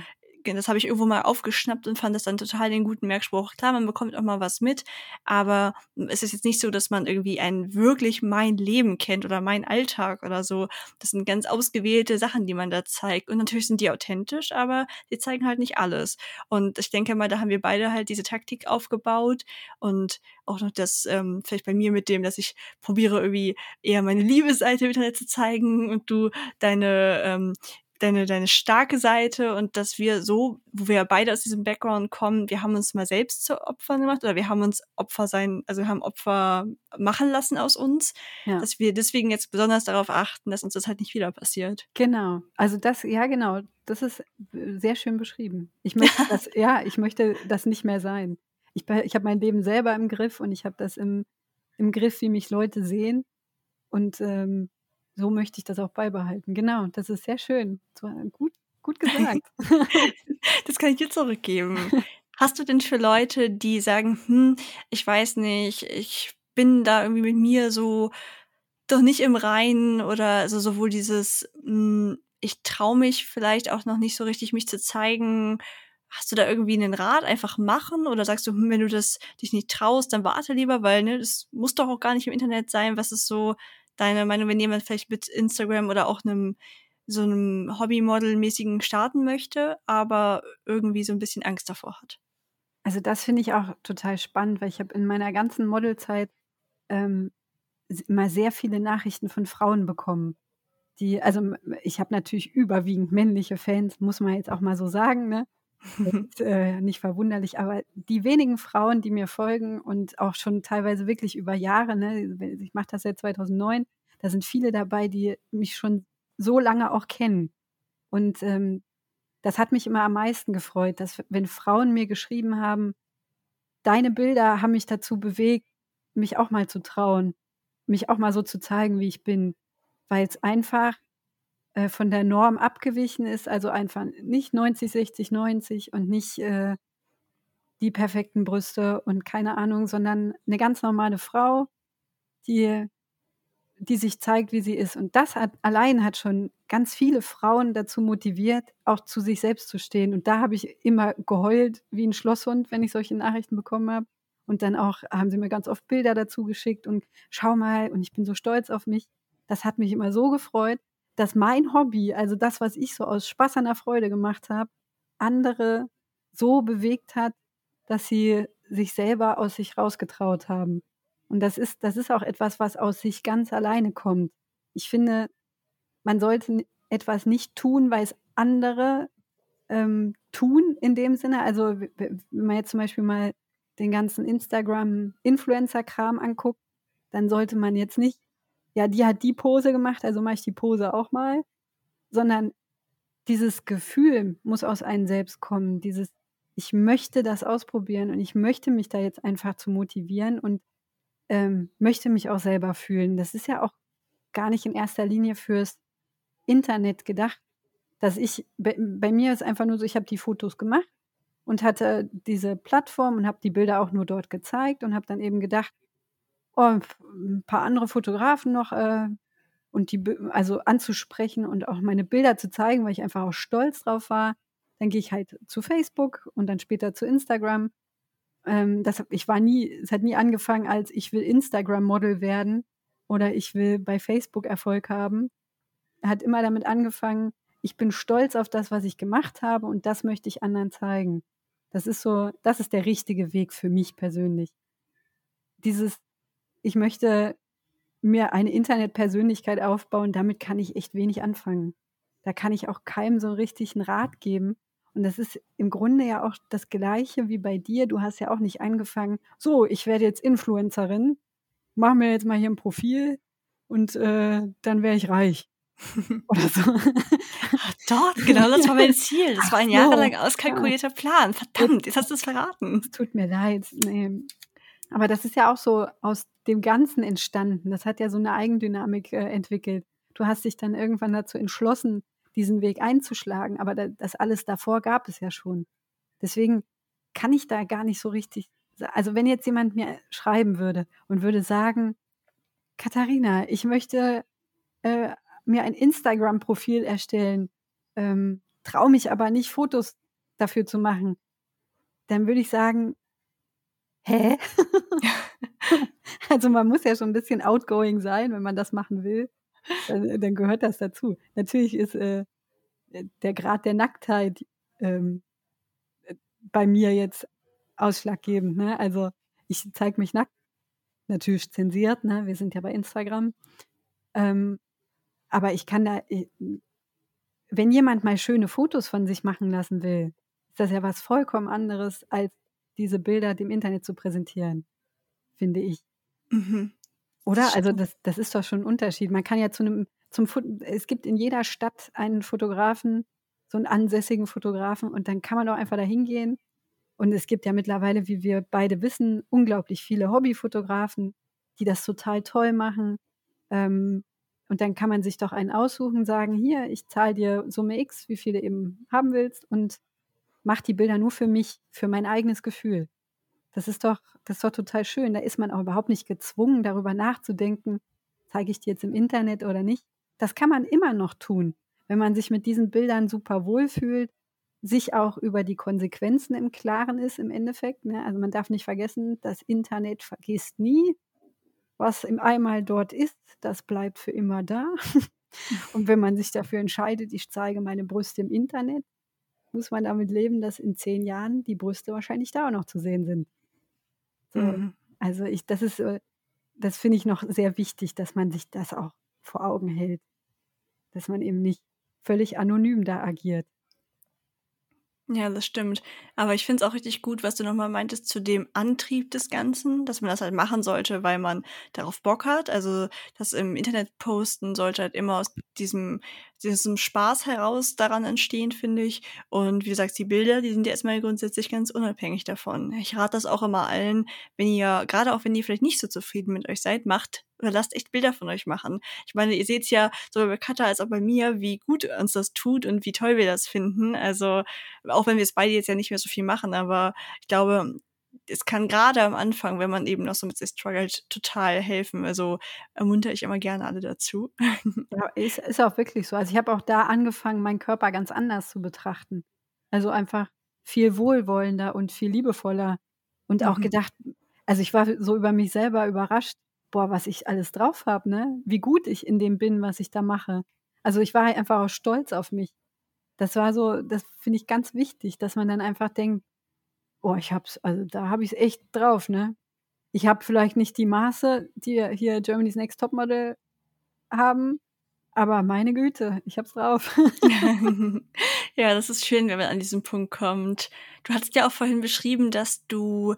Das habe ich irgendwo mal aufgeschnappt und fand das dann total den guten Merkspruch. Klar, man bekommt auch mal was mit, aber es ist jetzt nicht so, dass man irgendwie ein wirklich mein Leben kennt oder mein Alltag oder so. Das sind ganz ausgewählte Sachen, die man da zeigt. Und natürlich sind die authentisch, aber die zeigen halt nicht alles. Und ich denke mal, da haben wir beide halt diese Taktik aufgebaut und auch noch das, ähm, vielleicht bei mir mit dem, dass ich probiere irgendwie eher meine Liebesseite Internet zu zeigen und du deine ähm, deine, deine starke Seite und dass wir so, wo wir ja beide aus diesem Background kommen, wir haben uns mal selbst zu Opfern gemacht oder wir haben uns Opfer sein, also wir haben Opfer machen lassen aus uns, Ja. dass wir deswegen jetzt besonders darauf achten, dass uns das halt nicht wieder passiert. Genau. Also das, ja genau, das ist äh, sehr schön beschrieben. Ich möchte das, ja, ich möchte das nicht mehr sein. Ich, ich habe mein Leben selber im Griff und ich habe das im, im Griff, wie mich Leute sehen. Und ähm, so möchte ich das auch beibehalten. Genau, das ist sehr schön. Gut, gut gesagt. Das kann ich dir zurückgeben. Hast du denn für Leute, die sagen, hm, ich weiß nicht, ich bin da irgendwie mit mir so doch nicht im Reinen oder also sowohl dieses, hm, ich traue mich vielleicht auch noch nicht so richtig, mich zu zeigen. Hast du da irgendwie einen Rat einfach machen oder sagst du, hm, wenn du das dich nicht traust, dann warte lieber, weil ne, das muss doch auch gar nicht im Internet sein. Was ist so deine Meinung, wenn jemand vielleicht mit Instagram oder auch einem so einem Hobbymodel-mäßigen starten möchte, aber irgendwie so ein bisschen Angst davor hat? Also das finde ich auch total spannend, weil ich habe in meiner ganzen Modelzeit ähm, immer sehr viele Nachrichten von Frauen bekommen. Die, also ich habe natürlich überwiegend männliche Fans, muss man jetzt auch mal so sagen, ne? Das ist äh, nicht verwunderlich, aber die wenigen Frauen, die mir folgen und auch schon teilweise wirklich über Jahre, ne, ich mache das seit 2009, da sind viele dabei, die mich schon so lange auch kennen. Und ähm, das hat mich immer am meisten gefreut, dass wenn Frauen mir geschrieben haben, deine Bilder haben mich dazu bewegt, mich auch mal zu trauen, mich auch mal so zu zeigen, wie ich bin, weil es einfach äh, von der Norm abgewichen ist, also einfach nicht 90, 60, 90 und nicht äh, die perfekten Brüste und keine Ahnung, sondern eine ganz normale Frau, die, die sich zeigt, wie sie ist. Und das hat, allein hat schon ganz viele Frauen dazu motiviert, auch zu sich selbst zu stehen. Und da habe ich immer geheult wie ein Schlosshund, wenn ich solche Nachrichten bekommen habe. Und dann auch haben sie mir ganz oft Bilder dazu geschickt und schau mal, und ich bin so stolz auf mich. Das hat mich immer so gefreut, dass mein Hobby, also das, was ich so aus Spaß an der Freude gemacht habe, andere so bewegt hat, dass sie sich selber aus sich rausgetraut haben. Und das ist, das ist auch etwas, was aus sich ganz alleine kommt. Ich finde, man sollte etwas nicht tun, weil es andere ähm, tun in dem Sinne. Also wenn man jetzt zum Beispiel mal den ganzen Instagram-Influencer-Kram anguckt, dann sollte man jetzt nicht, ja, die hat die Pose gemacht, also mache ich die Pose auch mal, sondern dieses Gefühl muss aus einem selbst kommen, dieses ich möchte das ausprobieren und ich möchte mich da jetzt einfach zu motivieren und ähm, möchte mich auch selber fühlen. Das ist ja auch gar nicht in erster Linie fürs Internet gedacht, dass ich, bei, bei mir ist einfach nur so, ich habe die Fotos gemacht und hatte diese Plattform und habe die Bilder auch nur dort gezeigt und habe dann eben gedacht, oh, ein paar andere Fotografen noch äh, und die also anzusprechen und auch meine Bilder zu zeigen, weil ich einfach auch stolz drauf war. Dann gehe ich halt zu Facebook und dann später zu Instagram. Ähm, das, ich war nie, es hat nie angefangen als ich will Instagram-Model werden oder ich will bei Facebook Erfolg haben. Hat immer damit angefangen, ich bin stolz auf das, was ich gemacht habe und das möchte ich anderen zeigen. Das ist so, das ist der richtige Weg für mich persönlich. Dieses, ich möchte mir eine Internetpersönlichkeit aufbauen, damit kann ich echt wenig anfangen. Da kann ich auch keinem so richtig einen Rat geben. Und das ist im Grunde ja auch das Gleiche wie bei dir. Du hast ja auch nicht angefangen, so, ich werde jetzt Influencerin, mach mir jetzt mal hier ein Profil und äh, dann wäre ich reich. Oder so. Ach, dort, genau, das war mein Ziel. Das war ein jahrelang auskalkulierter. Plan. Verdammt, jetzt hast du es verraten. Es tut mir leid. Nee. Aber das ist ja auch so aus dem Ganzen entstanden. Das hat ja so eine Eigendynamik äh, entwickelt. Du hast dich dann irgendwann dazu entschlossen, diesen Weg einzuschlagen, aber da, das alles davor gab es ja schon. Deswegen kann ich da gar nicht so richtig. Also wenn jetzt jemand mir schreiben würde und würde sagen, Katharina, ich möchte äh, mir ein Instagram-Profil erstellen, ähm, traue mich aber nicht, Fotos dafür zu machen, dann würde ich sagen, hä? Also man muss ja schon ein bisschen outgoing sein, wenn man das machen will. Dann, dann gehört das dazu. Natürlich ist äh, der Grad der Nacktheit ähm, bei mir jetzt ausschlaggebend. Ne? Also ich zeige mich nackt, natürlich zensiert, ne? wir sind ja bei Instagram. Ähm, aber ich kann da, äh, wenn jemand mal schöne Fotos von sich machen lassen will, ist das ja was vollkommen anderes, als diese Bilder dem Internet zu präsentieren, finde ich. Mhm. Oder? Also das, das ist doch schon ein Unterschied. Man kann ja zu einem, zum es gibt in jeder Stadt einen Fotografen, so einen ansässigen Fotografen und dann kann man doch einfach da hingehen. Und es gibt ja mittlerweile, wie wir beide wissen, unglaublich viele Hobbyfotografen, die das total toll machen. Ähm, und dann kann man sich doch einen aussuchen, sagen, hier, ich zahle dir Summe X, wie viel du eben haben willst und mach die Bilder nur für mich, für mein eigenes Gefühl. Das ist doch, das ist doch total schön. Da ist man auch überhaupt nicht gezwungen, darüber nachzudenken, zeige ich die jetzt im Internet oder nicht. Das kann man immer noch tun, wenn man sich mit diesen Bildern super wohlfühlt, sich auch über die Konsequenzen im Klaren ist im Endeffekt. Ne? Also man darf nicht vergessen, das Internet vergisst nie was im einmal dort ist, das bleibt für immer da. Und wenn man sich dafür entscheidet, ich zeige meine Brüste im Internet, muss man damit leben, dass in zehn Jahren die Brüste wahrscheinlich da auch noch zu sehen sind. So, mhm. Also ich, das ist, äh, das finde ich noch sehr wichtig, dass man sich das auch vor Augen hält, dass man eben nicht völlig anonym da agiert. Ja, das stimmt. Aber ich finde es auch richtig gut, was du nochmal meintest zu dem Antrieb des Ganzen, dass man das halt machen sollte, weil man darauf Bock hat. Also das im Internet posten sollte halt immer aus diesem, diesem Spaß heraus daran entstehen, finde ich. Und wie du sagst, die Bilder, die sind ja erstmal grundsätzlich ganz unabhängig davon. Ich rate das auch immer allen, wenn ihr, gerade auch wenn ihr vielleicht nicht so zufrieden mit euch seid, macht oder lasst echt Bilder von euch machen. Ich meine, ihr seht ja sowohl bei Katha als auch bei mir, wie gut uns das tut und wie toll wir das finden. Also, auch wenn wir es beide jetzt ja nicht mehr so viel machen, aber ich glaube, es kann gerade am Anfang, wenn man eben noch so mit sich struggelt, total helfen. Also ermuntere ich immer gerne alle dazu. Ja, ist, ist auch wirklich so. Also ich habe auch da angefangen, meinen Körper ganz anders zu betrachten. Also einfach viel wohlwollender und viel liebevoller. Und auch mhm. gedacht, also ich war so über mich selber überrascht, boah, was ich alles drauf habe, ne? Wie gut ich in dem bin, was ich da mache. Also ich war einfach auch stolz auf mich. Das war so, das finde ich ganz wichtig, dass man dann einfach denkt, oh, ich hab's, also da habe ich es echt drauf, ne? Ich habe vielleicht nicht die Maße, die hier Germany's Next Topmodel haben, aber meine Güte, ich hab's drauf. ja, das ist schön, wenn man an diesen Punkt kommt. Du hattest ja auch vorhin beschrieben, dass du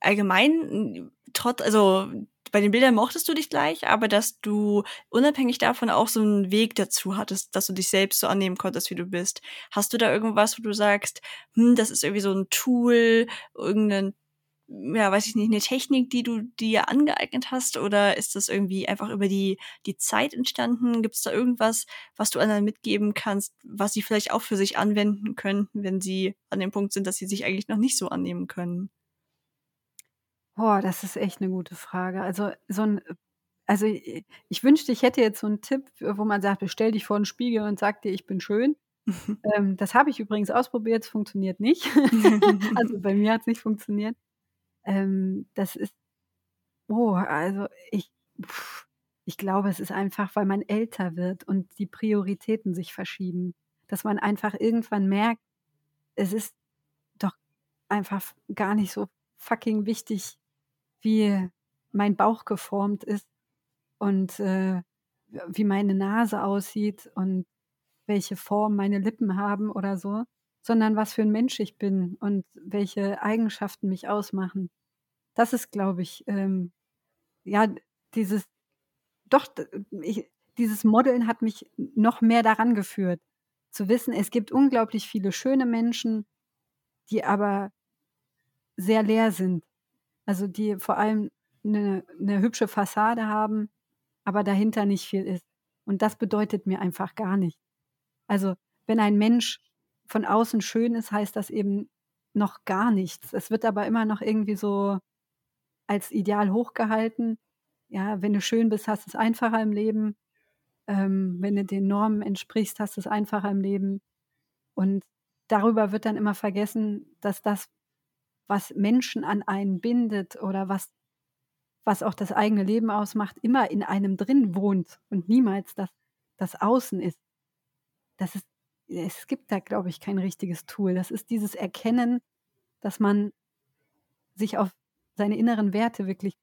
allgemein trotz, also bei den Bildern mochtest du dich gleich, aber dass du unabhängig davon auch so einen Weg dazu hattest, dass du dich selbst so annehmen konntest, wie du bist. Hast du da irgendwas, wo du sagst, hm, das ist irgendwie so ein Tool, irgendein ja, weiß ich nicht, eine Technik, die du dir angeeignet hast? Oder ist das irgendwie einfach über die, die Zeit entstanden? Gibt es da irgendwas, was du anderen mitgeben kannst, was sie vielleicht auch für sich anwenden könnten, wenn sie an dem Punkt sind, dass sie sich eigentlich noch nicht so annehmen können? Boah, das ist echt eine gute Frage. Also, so ein also, ich wünschte, ich hätte jetzt so einen Tipp, wo man sagt: „Stell dich vor 'n Spiegel und sag dir, ich bin schön.“ Ähm, das habe ich übrigens ausprobiert, es funktioniert nicht. Also, bei mir hat es nicht funktioniert. Ähm, das ist oh, also, ich ich glaube, es ist einfach, weil man älter wird und die Prioritäten sich verschieben, dass man einfach irgendwann merkt, es ist doch einfach gar nicht so fucking wichtig wie mein Bauch geformt ist und, äh, wie meine Nase aussieht und welche Form meine Lippen haben oder so, sondern was für ein Mensch ich bin und welche Eigenschaften mich ausmachen. Das ist, glaube ich, ähm, ja, dieses doch, ich dieses Modeln hat mich noch mehr daran geführt, zu wissen, es gibt unglaublich viele schöne Menschen, die aber sehr leer sind. Also, die vor allem eine 'ne hübsche Fassade haben, aber dahinter nicht viel ist. Und das bedeutet mir einfach gar nichts. Also, wenn ein Mensch von außen schön ist, heißt das eben noch gar nichts. Es wird aber immer noch irgendwie so als Ideal hochgehalten. Ja, wenn du schön bist, hast du es einfacher im Leben. Ähm, wenn du den Normen entsprichst, hast du es einfacher im Leben. Und darüber wird dann immer vergessen, dass das, was Menschen an einen bindet oder was, was auch das eigene Leben ausmacht, immer in einem drin wohnt und niemals das, das Außen ist. Das ist, es gibt da, glaube ich, kein richtiges Tool. Das ist dieses Erkennen, dass man sich auf seine inneren Werte wirklich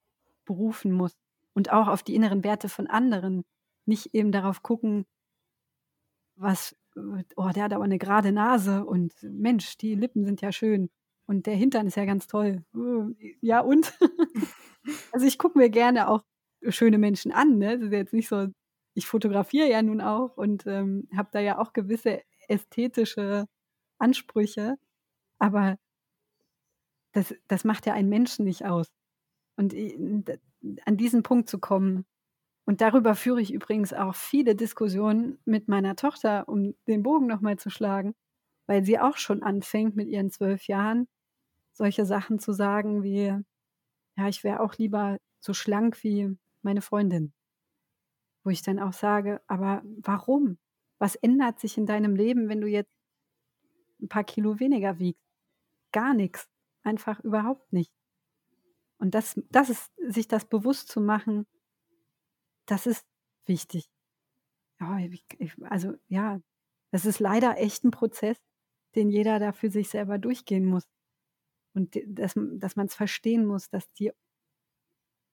berufen muss und auch auf die inneren Werte von anderen. Nicht eben darauf gucken, was, oh, der hat aber eine gerade Nase und Mensch, die Lippen sind ja schön. Und der Hintern ist ja ganz toll. Ja, und? also ich gucke mir gerne auch schöne Menschen an. Ne? Das ist jetzt nicht so, ich fotografiere ja nun auch und ähm, habe da ja auch gewisse ästhetische Ansprüche. Aber das, das macht ja einen Menschen nicht aus. Und an diesen Punkt zu kommen. Und darüber führe ich übrigens auch viele Diskussionen mit meiner Tochter, um den Bogen nochmal zu schlagen, weil sie auch schon anfängt mit ihren zwölf Jahren solche Sachen zu sagen wie, ja, ich wäre auch lieber so schlank wie meine Freundin. Wo ich dann auch sage, aber warum? Was ändert sich in deinem Leben, wenn du jetzt ein paar Kilo weniger wiegst? Gar nichts. Einfach überhaupt nicht. Und das, das ist, sich das bewusst zu machen, das ist wichtig. Also ja, das ist leider echt ein Prozess, den jeder da für sich selber durchgehen muss. Und dass, dass man es verstehen muss, dass die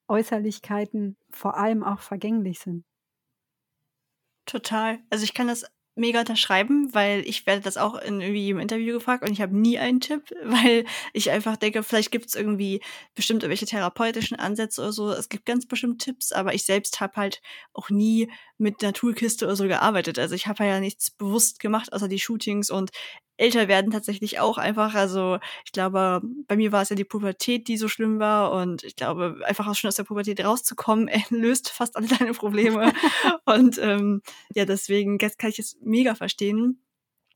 Äußerlichkeiten vor allem auch vergänglich sind. Total. Also ich kann das mega unterschreiben, weil ich werde das auch in irgendwie im Interview gefragt und ich habe nie einen Tipp, weil ich einfach denke, vielleicht gibt es irgendwie bestimmt irgendwelche therapeutischen Ansätze oder so. Es gibt ganz bestimmt Tipps, aber ich selbst habe halt auch nie mit einer Toolkiste oder so gearbeitet. Also ich habe ja nichts bewusst gemacht, außer die Shootings und älter werden tatsächlich auch einfach. Also ich glaube, bei mir war es ja die Pubertät, die so schlimm war. Und ich glaube, einfach auch schon aus der Pubertät rauszukommen, löst fast alle deine Probleme. und ähm, ja, deswegen jetzt kann ich es mega verstehen.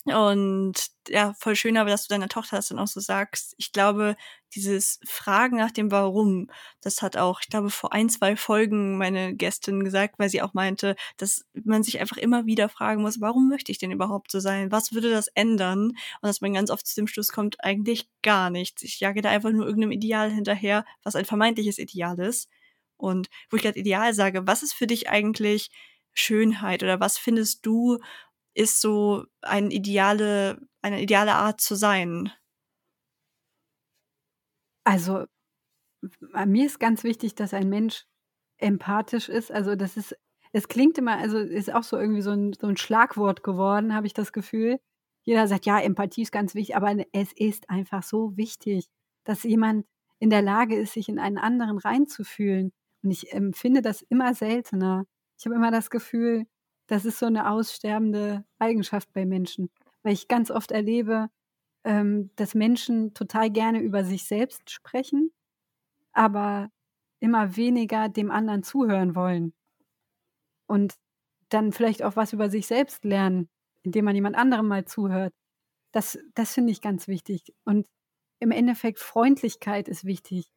Und ja, voll schön aber, dass du deiner Tochter das dann auch so sagst. Ich glaube, dieses Fragen nach dem Warum, das hat auch, ich glaube, vor ein, zwei Folgen meine Gästin gesagt, weil sie auch meinte, dass man sich einfach immer wieder fragen muss, warum möchte ich denn überhaupt so sein? Was würde das ändern? Und dass man ganz oft zu dem Schluss kommt, eigentlich gar nichts. Ich jage da einfach nur irgendeinem Ideal hinterher, was ein vermeintliches Ideal ist. Und wo ich gerade Ideal sage, was ist für dich eigentlich Schönheit oder was findest du ist so eine ideale, eine ideale Art zu sein? Also, mir ist ganz wichtig, dass ein Mensch empathisch ist. Also, das ist es klingt immer also, ist auch so irgendwie so ein so 'n Schlagwort geworden, habe ich das Gefühl. Jeder sagt: „Ja, Empathie ist ganz wichtig“, aber es ist einfach so wichtig, dass jemand in der Lage ist, sich in einen anderen reinzufühlen. Und ich empfinde das immer seltener. Ich habe immer das Gefühl, das ist so eine aussterbende Eigenschaft bei Menschen, weil ich ganz oft erlebe, ähm, dass Menschen total gerne über sich selbst sprechen, aber immer weniger dem anderen zuhören wollen. Und dann vielleicht auch was über sich selbst lernen, indem man jemand anderem mal zuhört. Das, das finde ich ganz wichtig. Und im Endeffekt Freundlichkeit ist wichtig.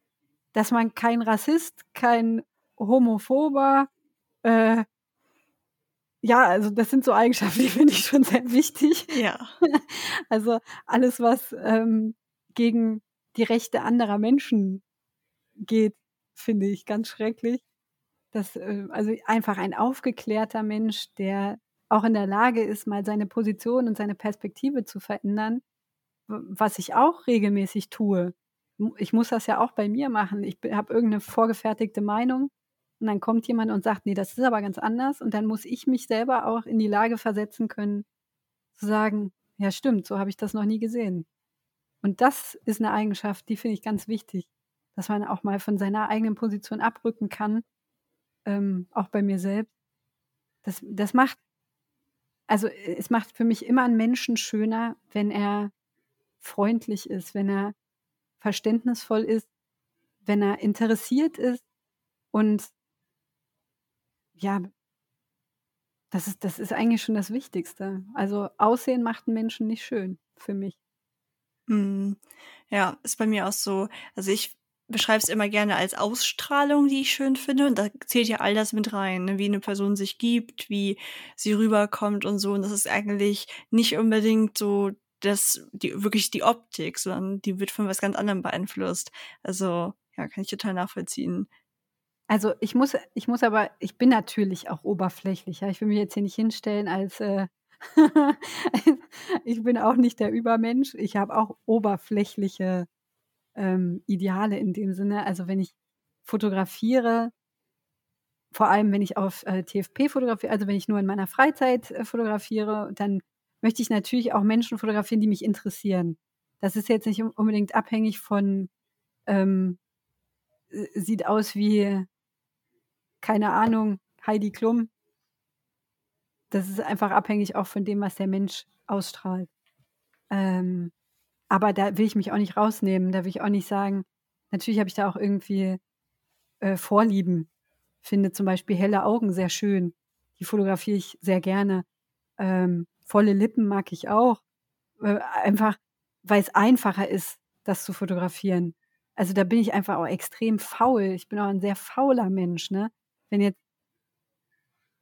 Dass man kein Rassist, kein Homophober, äh, ja, also das sind so Eigenschaften, die finde ich schon sehr wichtig. Ja. Also alles, was ähm, gegen die Rechte anderer Menschen geht, finde ich ganz schrecklich. Das, äh, also einfach ein aufgeklärter Mensch, der auch in der Lage ist, mal seine Position und seine Perspektive zu verändern, was ich auch regelmäßig tue. Ich muss das ja auch bei mir machen. Ich habe irgendeine vorgefertigte Meinung und dann kommt jemand und sagt, nee, das ist aber ganz anders. Und dann muss ich mich selber auch in die Lage versetzen können, zu sagen, ja stimmt, so habe ich das noch nie gesehen. Und das ist eine Eigenschaft, die finde ich ganz wichtig, dass man auch mal von seiner eigenen Position abrücken kann, ähm, auch bei mir selbst. Das, das macht, also es macht für mich immer einen Menschen schöner, wenn er freundlich ist, wenn er verständnisvoll ist, wenn er interessiert ist und ja, das ist, das ist eigentlich schon das Wichtigste. Also Aussehen macht einen Menschen nicht schön für mich. Hm. Ja, ist bei mir auch so. Also ich beschreibe es immer gerne als Ausstrahlung, die ich schön finde. Und da zählt ja all das mit rein, ne? wie eine Person sich gibt, wie sie rüberkommt und so. Und das ist eigentlich nicht unbedingt so das, die, wirklich die Optik, sondern die wird von was ganz anderem beeinflusst. Also, ja, kann ich total nachvollziehen. Also ich muss, ich muss aber, ich bin natürlich auch oberflächlich. Ja? Ich will mich jetzt hier nicht hinstellen als äh, ich bin auch nicht der Übermensch. Ich habe auch oberflächliche ähm, Ideale in dem Sinne. Also wenn ich fotografiere, vor allem wenn ich auf äh, TFP fotografiere, also wenn ich nur in meiner Freizeit äh, fotografiere, dann möchte ich natürlich auch Menschen fotografieren, die mich interessieren. Das ist jetzt nicht unbedingt abhängig von, ähm, sieht aus wie keine Ahnung, Heidi Klum. Das ist einfach abhängig auch von dem, was der Mensch ausstrahlt. Ähm, aber da will ich mich auch nicht rausnehmen. Da will ich auch nicht sagen, natürlich habe ich da auch irgendwie äh, Vorlieben. Finde zum Beispiel helle Augen sehr schön. Die fotografiere ich sehr gerne. Ähm, volle Lippen mag ich auch. Äh, einfach, weil es einfacher ist, das zu fotografieren. Also da bin ich einfach auch extrem faul. Ich bin auch ein sehr fauler Mensch, ne? Wenn jetzt,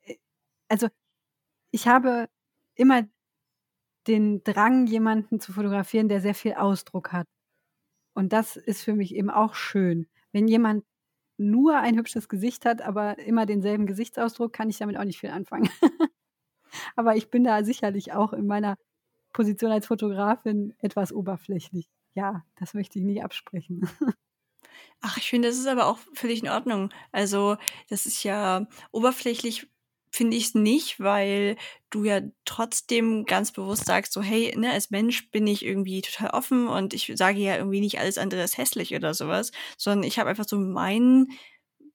äh, also ich habe immer den Drang, jemanden zu fotografieren, der sehr viel Ausdruck hat. Und das ist für mich eben auch schön. Wenn jemand nur ein hübsches Gesicht hat, aber immer denselben Gesichtsausdruck, kann ich damit auch nicht viel anfangen. aber ich bin da sicherlich auch in meiner Position als Fotografin etwas oberflächlich. Ja, das möchte ich nicht absprechen. Ach, ich finde, das ist aber auch völlig in Ordnung. Also, das ist ja oberflächlich finde ich es nicht, weil du ja trotzdem ganz bewusst sagst, so, hey, ne, als Mensch bin ich irgendwie total offen und ich sage ja irgendwie nicht alles andere ist hässlich oder sowas, sondern ich habe einfach so meinen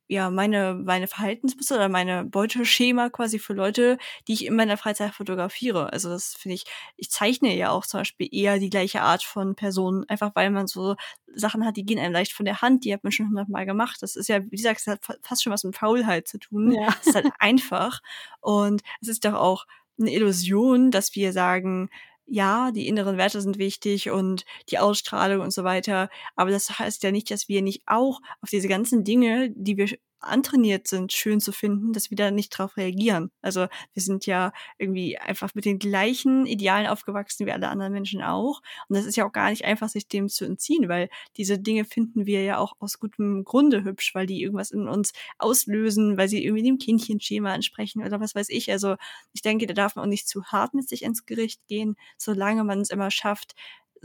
ja, meine, meine Verhaltensmuster oder meine Beuteschema quasi für Leute, die ich in meiner Freizeit fotografiere. Also das finde ich, ich zeichne ja auch zum Beispiel eher die gleiche Art von Personen, einfach weil man so Sachen hat, die gehen einem leicht von der Hand, die hat man schon hundertmal gemacht. Das ist ja, wie gesagt, das hat fast schon was mit Faulheit zu tun. Ja. Das ist halt einfach. Und es ist doch auch eine Illusion, dass wir sagen, ja, die inneren Werte sind wichtig und die Ausstrahlung und so weiter. Aber das heißt ja nicht, dass wir nicht auch auf diese ganzen Dinge, die wir antrainiert sind, schön zu finden, dass wir da nicht drauf reagieren. Also wir sind ja irgendwie einfach mit den gleichen Idealen aufgewachsen wie alle anderen Menschen auch. Und das ist ja auch gar nicht einfach, sich dem zu entziehen, weil diese Dinge finden wir ja auch aus gutem Grunde hübsch, weil die irgendwas in uns auslösen, weil sie irgendwie dem Kindchenschema entsprechen oder was weiß ich. Also ich denke, da darf man auch nicht zu hart mit sich ins Gericht gehen, solange man es immer schafft,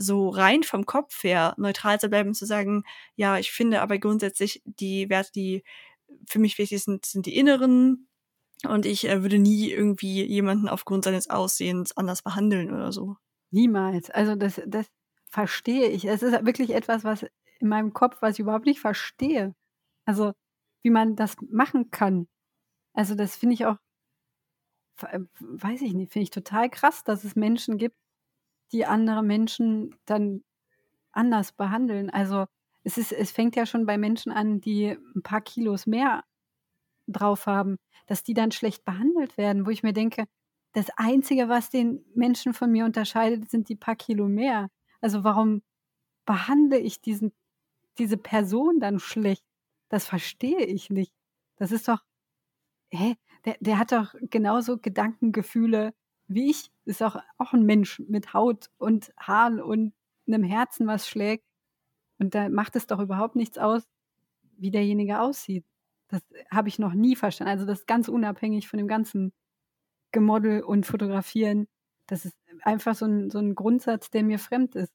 so rein vom Kopf her neutral zu bleiben, zu sagen, ja, ich finde aber grundsätzlich die Werte, die für mich wichtig sind, sind die inneren. Und ich äh, würde nie irgendwie jemanden aufgrund seines Aussehens anders behandeln oder so. Niemals. Also das, das verstehe ich. Es ist wirklich etwas, was in meinem Kopf, was ich überhaupt nicht verstehe. Also, wie man das machen kann. Also, das finde ich auch weiß ich nicht, finde ich total krass, dass es Menschen gibt, die andere Menschen dann anders behandeln. Also, es ist es fängt ja schon bei Menschen an, die ein paar Kilos mehr drauf haben, dass die dann schlecht behandelt werden, wo ich mir denke: „Das Einzige, was den Menschen von mir unterscheidet, sind die paar Kilo mehr.“ Also, warum behandle ich diesen diese Person dann schlecht? Das verstehe ich nicht. Das ist doch hä? Der der hat doch genauso Gedanken, Gefühle wie ich. Ist auch auch 'n Mensch mit Haut und Haaren und 'nem Herzen, was schlägt. Und da macht es doch überhaupt nichts aus, wie derjenige aussieht. Das habe ich noch nie verstanden. Also, das ist ganz unabhängig von dem ganzen Gemodel und Fotografieren. Das ist einfach so 'n so 'n Grundsatz, der mir fremd ist.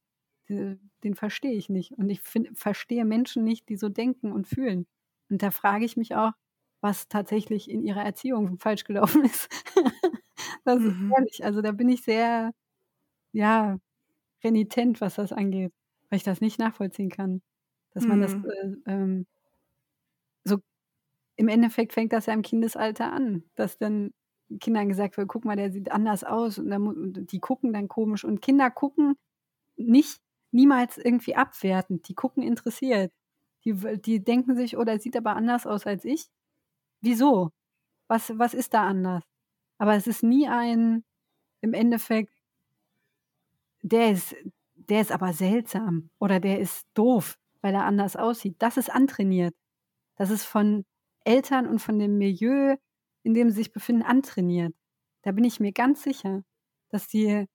Den verstehe ich nicht. Und ich finde verstehe Menschen nicht, die so denken und fühlen. Und da frage ich mich auch, was tatsächlich in ihrer Erziehung falsch gelaufen ist. Das ist Mhm. ehrlich, also, da bin ich sehr, ja, renitent, was das angeht, weil ich das nicht nachvollziehen kann, dass man das, Mhm. äh, ähm so im Endeffekt fängt das ja im Kindesalter an, dass dann Kindern gesagt wird: „Guck mal, der sieht anders aus“ und dann und die gucken dann komisch und Kinder gucken nicht niemals irgendwie abwertend, die gucken interessiert. Die die denken sich: „Oh, der sieht aber anders aus als ich. Wieso? Was was ist da anders?“ Aber es ist nie ein im Endeffekt „Der ist der ist aber seltsam“ oder „Der ist doof, weil er anders aussieht.“ Das ist antrainiert. Das ist von Eltern und von dem Milieu, in dem sie sich befinden, antrainiert. Da bin ich mir ganz sicher, dass die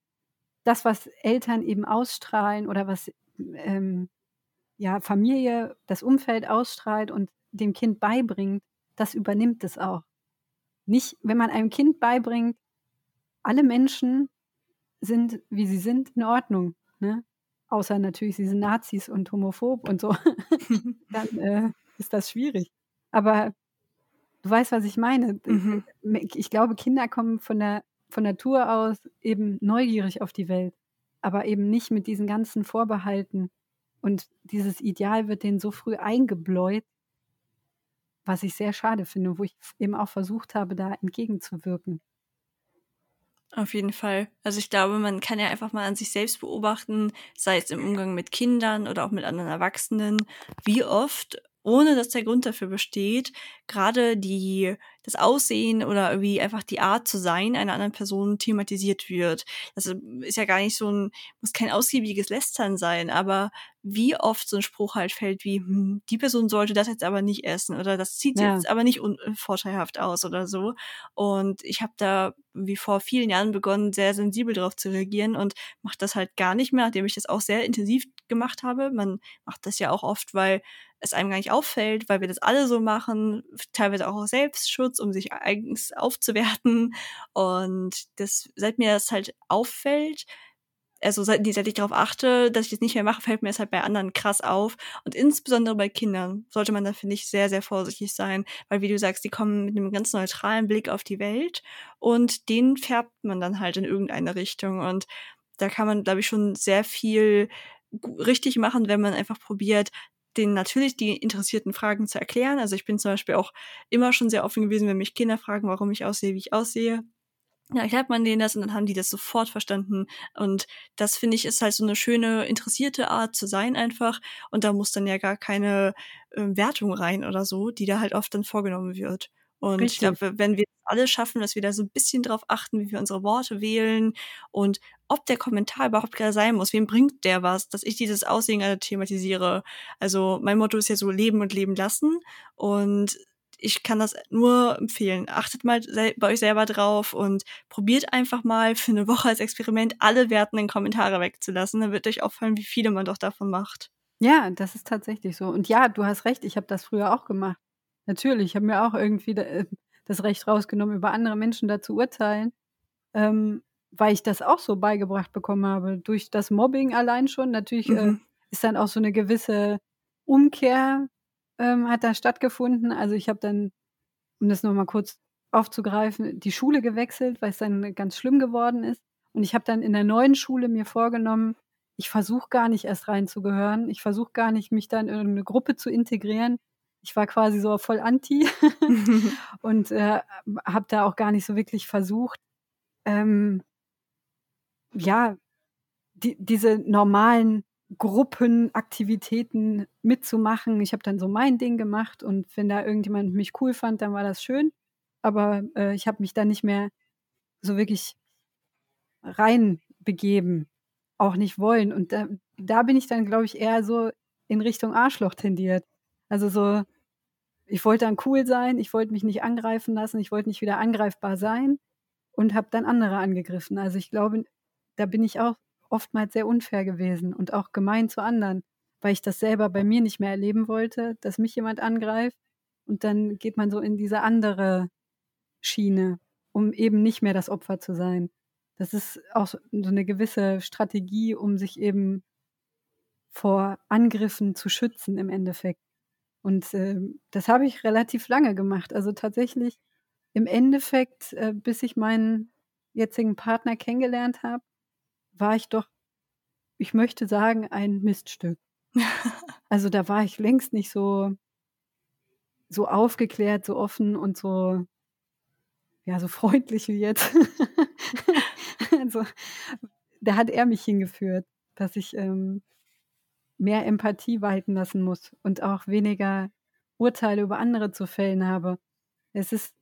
das, was Eltern eben ausstrahlen oder was, ähm, ja, Familie, das Umfeld ausstrahlt und dem Kind beibringt, das übernimmt es auch. Nicht wenn man einem Kind beibringt, alle Menschen sind, wie sie sind, in Ordnung, ne? Außer natürlich, sie sind Nazis und homophob und so, dann, äh, ist das schwierig. Aber du weißt, was ich meine. Mhm. ich glaube, Kinder kommen von der von Natur aus eben neugierig auf die Welt, aber eben nicht mit diesen ganzen Vorbehalten. Und dieses Ideal wird denen so früh eingebläut was ich sehr schade finde, wo ich eben auch versucht habe, da entgegenzuwirken. Auf jeden Fall. Also, ich glaube, man kann ja einfach mal an sich selbst beobachten, sei es im Umgang mit Kindern oder auch mit anderen Erwachsenen, wie oft, ohne dass der Grund dafür besteht, grade die das Aussehen oder irgendwie einfach die Art zu sein einer anderen Person thematisiert wird. Das ist ja gar nicht so 'n muss kein ausgiebiges Lästern sein, aber wie oft so 'n Spruch halt fällt wie: „Hm, die Person sollte das jetzt aber nicht essen“ oder „das sieht Ja. jetzt aber nicht un äh, vorteilhaft aus“ oder so. Und ich habe da wie vor vielen Jahren begonnen, sehr sensibel drauf zu reagieren und mache das halt gar nicht mehr, nachdem ich das auch sehr intensiv gemacht habe. Man macht das ja auch oft, weil es einem gar nicht auffällt, weil wir das alle so machen, teilweise auch aus Selbstschutz, um sich eigens aufzuwerten. Und das seit mir das halt auffällt also, seit seit ich darauf achte, dass ich das nicht mehr mache, fällt mir das halt bei anderen krass auf. Und insbesondere bei Kindern sollte man da, finde ich, sehr, sehr vorsichtig sein, weil wie du sagst, die kommen mit 'nem ganz neutralen Blick auf die Welt und den färbt man dann halt in irgendeine Richtung. Und da kann man, glaube ich, schon sehr viel richtig machen, wenn man einfach probiert, denen natürlich die interessierten Fragen zu erklären. Also, ich bin zum Beispiel auch immer schon sehr offen gewesen, wenn mich Kinder fragen, warum ich aussehe, wie ich aussehe. Ja, erklärt man denen das und dann haben die das sofort verstanden. Und das, finde ich, ist halt so 'ne schöne, interessierte Art zu sein einfach. Und da muss dann ja gar keine, ähm, Wertung rein oder so, die da halt oft dann vorgenommen wird. Und ich Richtig. glaube, we wenn wir alle schaffen, dass wir da so 'n bisschen drauf achten, wie wir unsere Worte wählen und ob der Kommentar überhaupt grade sein muss. Wem bringt der was, dass ich dieses Aussehen grade thematisiere? Also, mein Motto ist ja so: „Leben und leben lassen.“ Und ich kann das nur empfehlen. Achtet mal bei euch selber drauf und probiert einfach mal für 'ne Woche als Experiment alle wertenden Kommentare wegzulassen. Dann wird euch auffallen, wie viele man doch davon macht. Ja, das ist tatsächlich so. Und ja, du hast recht, ich habe das früher auch gemacht. Natürlich, ich habe mir auch irgendwie äh, das Recht rausgenommen, über andere Menschen da zu urteilen, ähm, weil ich das auch so beigebracht bekommen habe. Durch das Mobbing allein schon. Natürlich, äh, Mhm. ist dann auch so 'ne gewisse Umkehr, ähm, hat da stattgefunden. Also, ich habe dann, um das noch mal kurz aufzugreifen, die Schule gewechselt, weil's dann ganz schlimm geworden ist. Und ich habe dann in der neuen Schule mir vorgenommen, ich versuche gar nicht erst reinzugehören. Ich versuche gar nicht, mich dann in eine Gruppe zu integrieren. Ich war quasi so voll anti und äh, habe da auch gar nicht so wirklich versucht, ähm, ja, die, diese normalen Gruppenaktivitäten mitzumachen. Ich habe dann so mein Ding gemacht und wenn da irgendjemand mich cool fand, dann war das schön. Aber äh, ich habe mich da nicht mehr so wirklich reinbegeben, auch nicht wollen. Und da, da bin ich dann, glaube ich, eher so in Richtung Arschloch tendiert. Also so, ich wollte dann cool sein, ich wollte mich nicht angreifen lassen, ich wollte nicht wieder angreifbar sein und habe dann andere angegriffen. Also ich glaube, da bin ich auch oftmals sehr unfair gewesen und auch gemein zu anderen, weil ich das selber bei mir nicht mehr erleben wollte, dass mich jemand angreift und dann geht man so in diese andere Schiene, um eben nicht mehr das Opfer zu sein. Das ist auch so eine gewisse Strategie, um sich eben vor Angriffen zu schützen im Endeffekt. Und äh, das habe ich relativ lange gemacht. Also tatsächlich im Endeffekt, äh, bis ich meinen jetzigen Partner kennengelernt habe, war ich doch, ich möchte sagen, ein Miststück. also da war ich längst nicht so, so aufgeklärt, so offen und so, ja, so freundlich wie jetzt. also da hat er mich hingeführt, dass ich ähm, mehr Empathie walten lassen muss und auch weniger Urteile über andere zu fällen habe. Es ist,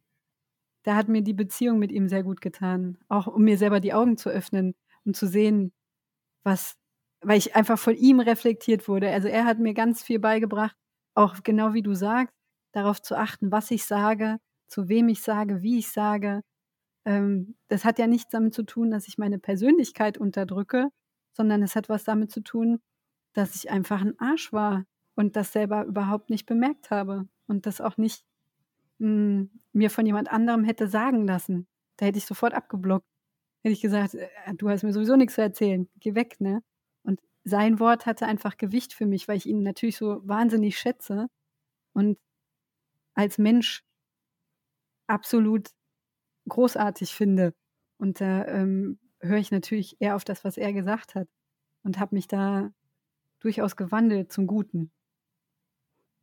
da hat mir die Beziehung mit ihm sehr gut getan, auch um mir selber die Augen zu öffnen, und zu sehen, was, weil ich einfach von ihm reflektiert wurde. Also er hat mir ganz viel beigebracht, auch genau wie du sagst, darauf zu achten, was ich sage, zu wem ich sage, wie ich sage. Ähm, das hat ja nichts damit zu tun, dass ich meine Persönlichkeit unterdrücke, sondern es hat was damit zu tun, dass ich einfach ein Arsch war und das selber überhaupt nicht bemerkt habe und das auch nicht mh, hm, mir von jemand anderem hätte sagen lassen. Da hätte ich sofort abgeblockt hätte ich gesagt, äh, du hast mir sowieso nichts zu erzählen, geh weg, ne? Und sein Wort hatte einfach Gewicht für mich, weil ich ihn natürlich so wahnsinnig schätze und als Mensch absolut großartig finde. Und da ähm, höre ich natürlich eher auf das, was er gesagt hat und habe mich da durchaus gewandelt zum Guten.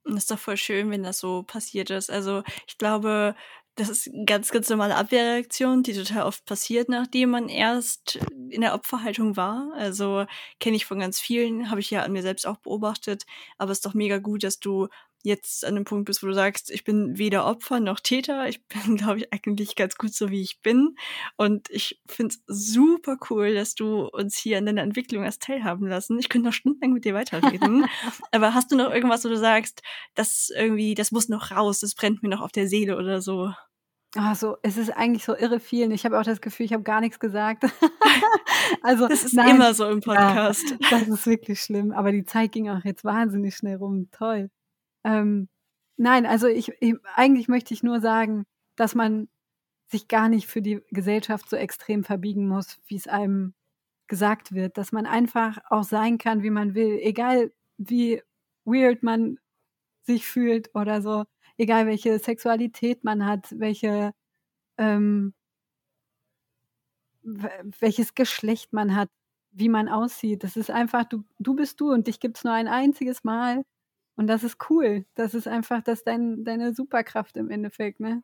Das ist doch voll schön, wenn das so passiert ist. Also ich glaube, das ist eine ganz, ganz normale Abwehrreaktion, die total oft passiert, nachdem man erst in der Opferhaltung war. Also kenne ich von ganz vielen, habe ich ja an mir selbst auch beobachtet. Aber es ist doch mega gut, dass du jetzt an dem Punkt bist, wo du sagst, ich bin weder Opfer noch Täter. Ich bin, glaube ich, eigentlich ganz gut so, wie ich bin. Und ich finde es super cool, dass du uns hier an deiner Entwicklung erst teilhaben lassen. Ich könnte noch stundenlang mit dir weiterreden. Aber hast du noch irgendwas, wo du sagst, das irgendwie, das muss noch raus, das brennt mir noch auf der Seele oder so? Ah, so, es ist eigentlich so irre viel. Ich habe auch das Gefühl, ich habe gar nichts gesagt. also, das ist nein, immer so im Podcast. Ja, das ist wirklich schlimm. Aber die Zeit ging auch jetzt wahnsinnig schnell rum. Toll. Ähm, nein, also ich, ich, eigentlich möchte ich nur sagen, dass man sich gar nicht für die Gesellschaft so extrem verbiegen muss, wie es einem gesagt wird, dass man einfach auch sein kann, wie man will, egal wie weird man sich fühlt oder so, egal welche Sexualität man hat, welche ähm, welches Geschlecht man hat, wie man aussieht. Das ist einfach, du, du bist du und dich gibt es nur ein einziges Mal und das ist cool. Das ist einfach das dein, deine Superkraft im Endeffekt, ne?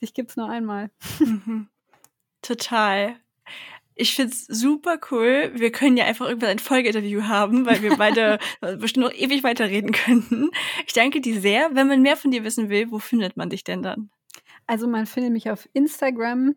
Dich gibt's nur einmal. Mhm. Total. Ich find's super cool. Wir können ja einfach irgendwann ein Folgeinterview haben, weil wir beide bestimmt noch ewig weiterreden könnten. Ich danke dir sehr. Wenn man mehr von dir wissen will, wo findet man dich denn dann? Also man findet mich auf Instagram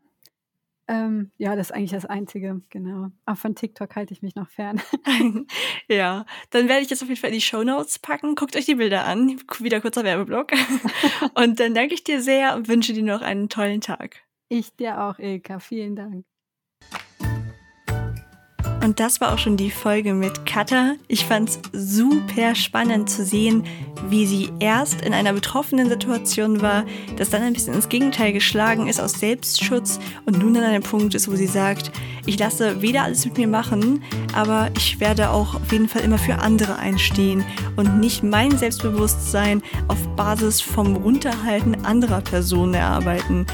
ähm, ja, das ist eigentlich das Einzige, genau. Auch von TikTok halte ich mich noch fern. ja, dann werde ich jetzt auf jeden Fall in die Show Notes packen. Guckt euch die Bilder an. Wieder kurzer Werbeblock. und dann danke ich dir sehr und wünsche dir noch einen tollen Tag. Ich dir auch, Ilka. Vielen Dank. Und das war auch schon die Folge mit Katha. Ich fand es super spannend zu sehen, wie sie erst in einer betroffenen Situation war, das dann ein bisschen ins Gegenteil geschlagen ist aus Selbstschutz und nun an einem Punkt ist, wo sie sagt, ich lasse weder alles mit mir machen, aber ich werde auch auf jeden Fall immer für andere einstehen und nicht mein Selbstbewusstsein auf Basis vom Runterhalten anderer Personen erarbeiten.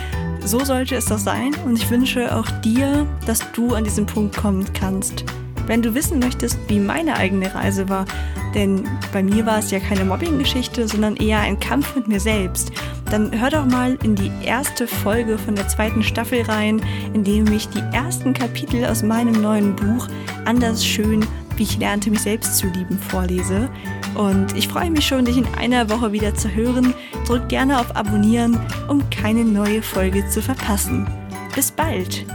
So sollte es doch sein und ich wünsche auch dir, dass du an diesen Punkt kommen kannst. Wenn du wissen möchtest, wie meine eigene Reise war, denn bei mir war es ja keine Mobbing-Geschichte, sondern eher ein Kampf mit mir selbst, dann hör doch mal in die erste Folge von der zweiten Staffel rein, in dem ich die ersten Kapitel aus meinem neuen Buch Anders schön, wie ich lernte, mich selbst zu lieben, vorlese. Und ich freue mich schon, dich in einer Woche wieder zu hören. Drück gerne auf Abonnieren, um keine neue Folge zu verpassen. Bis bald!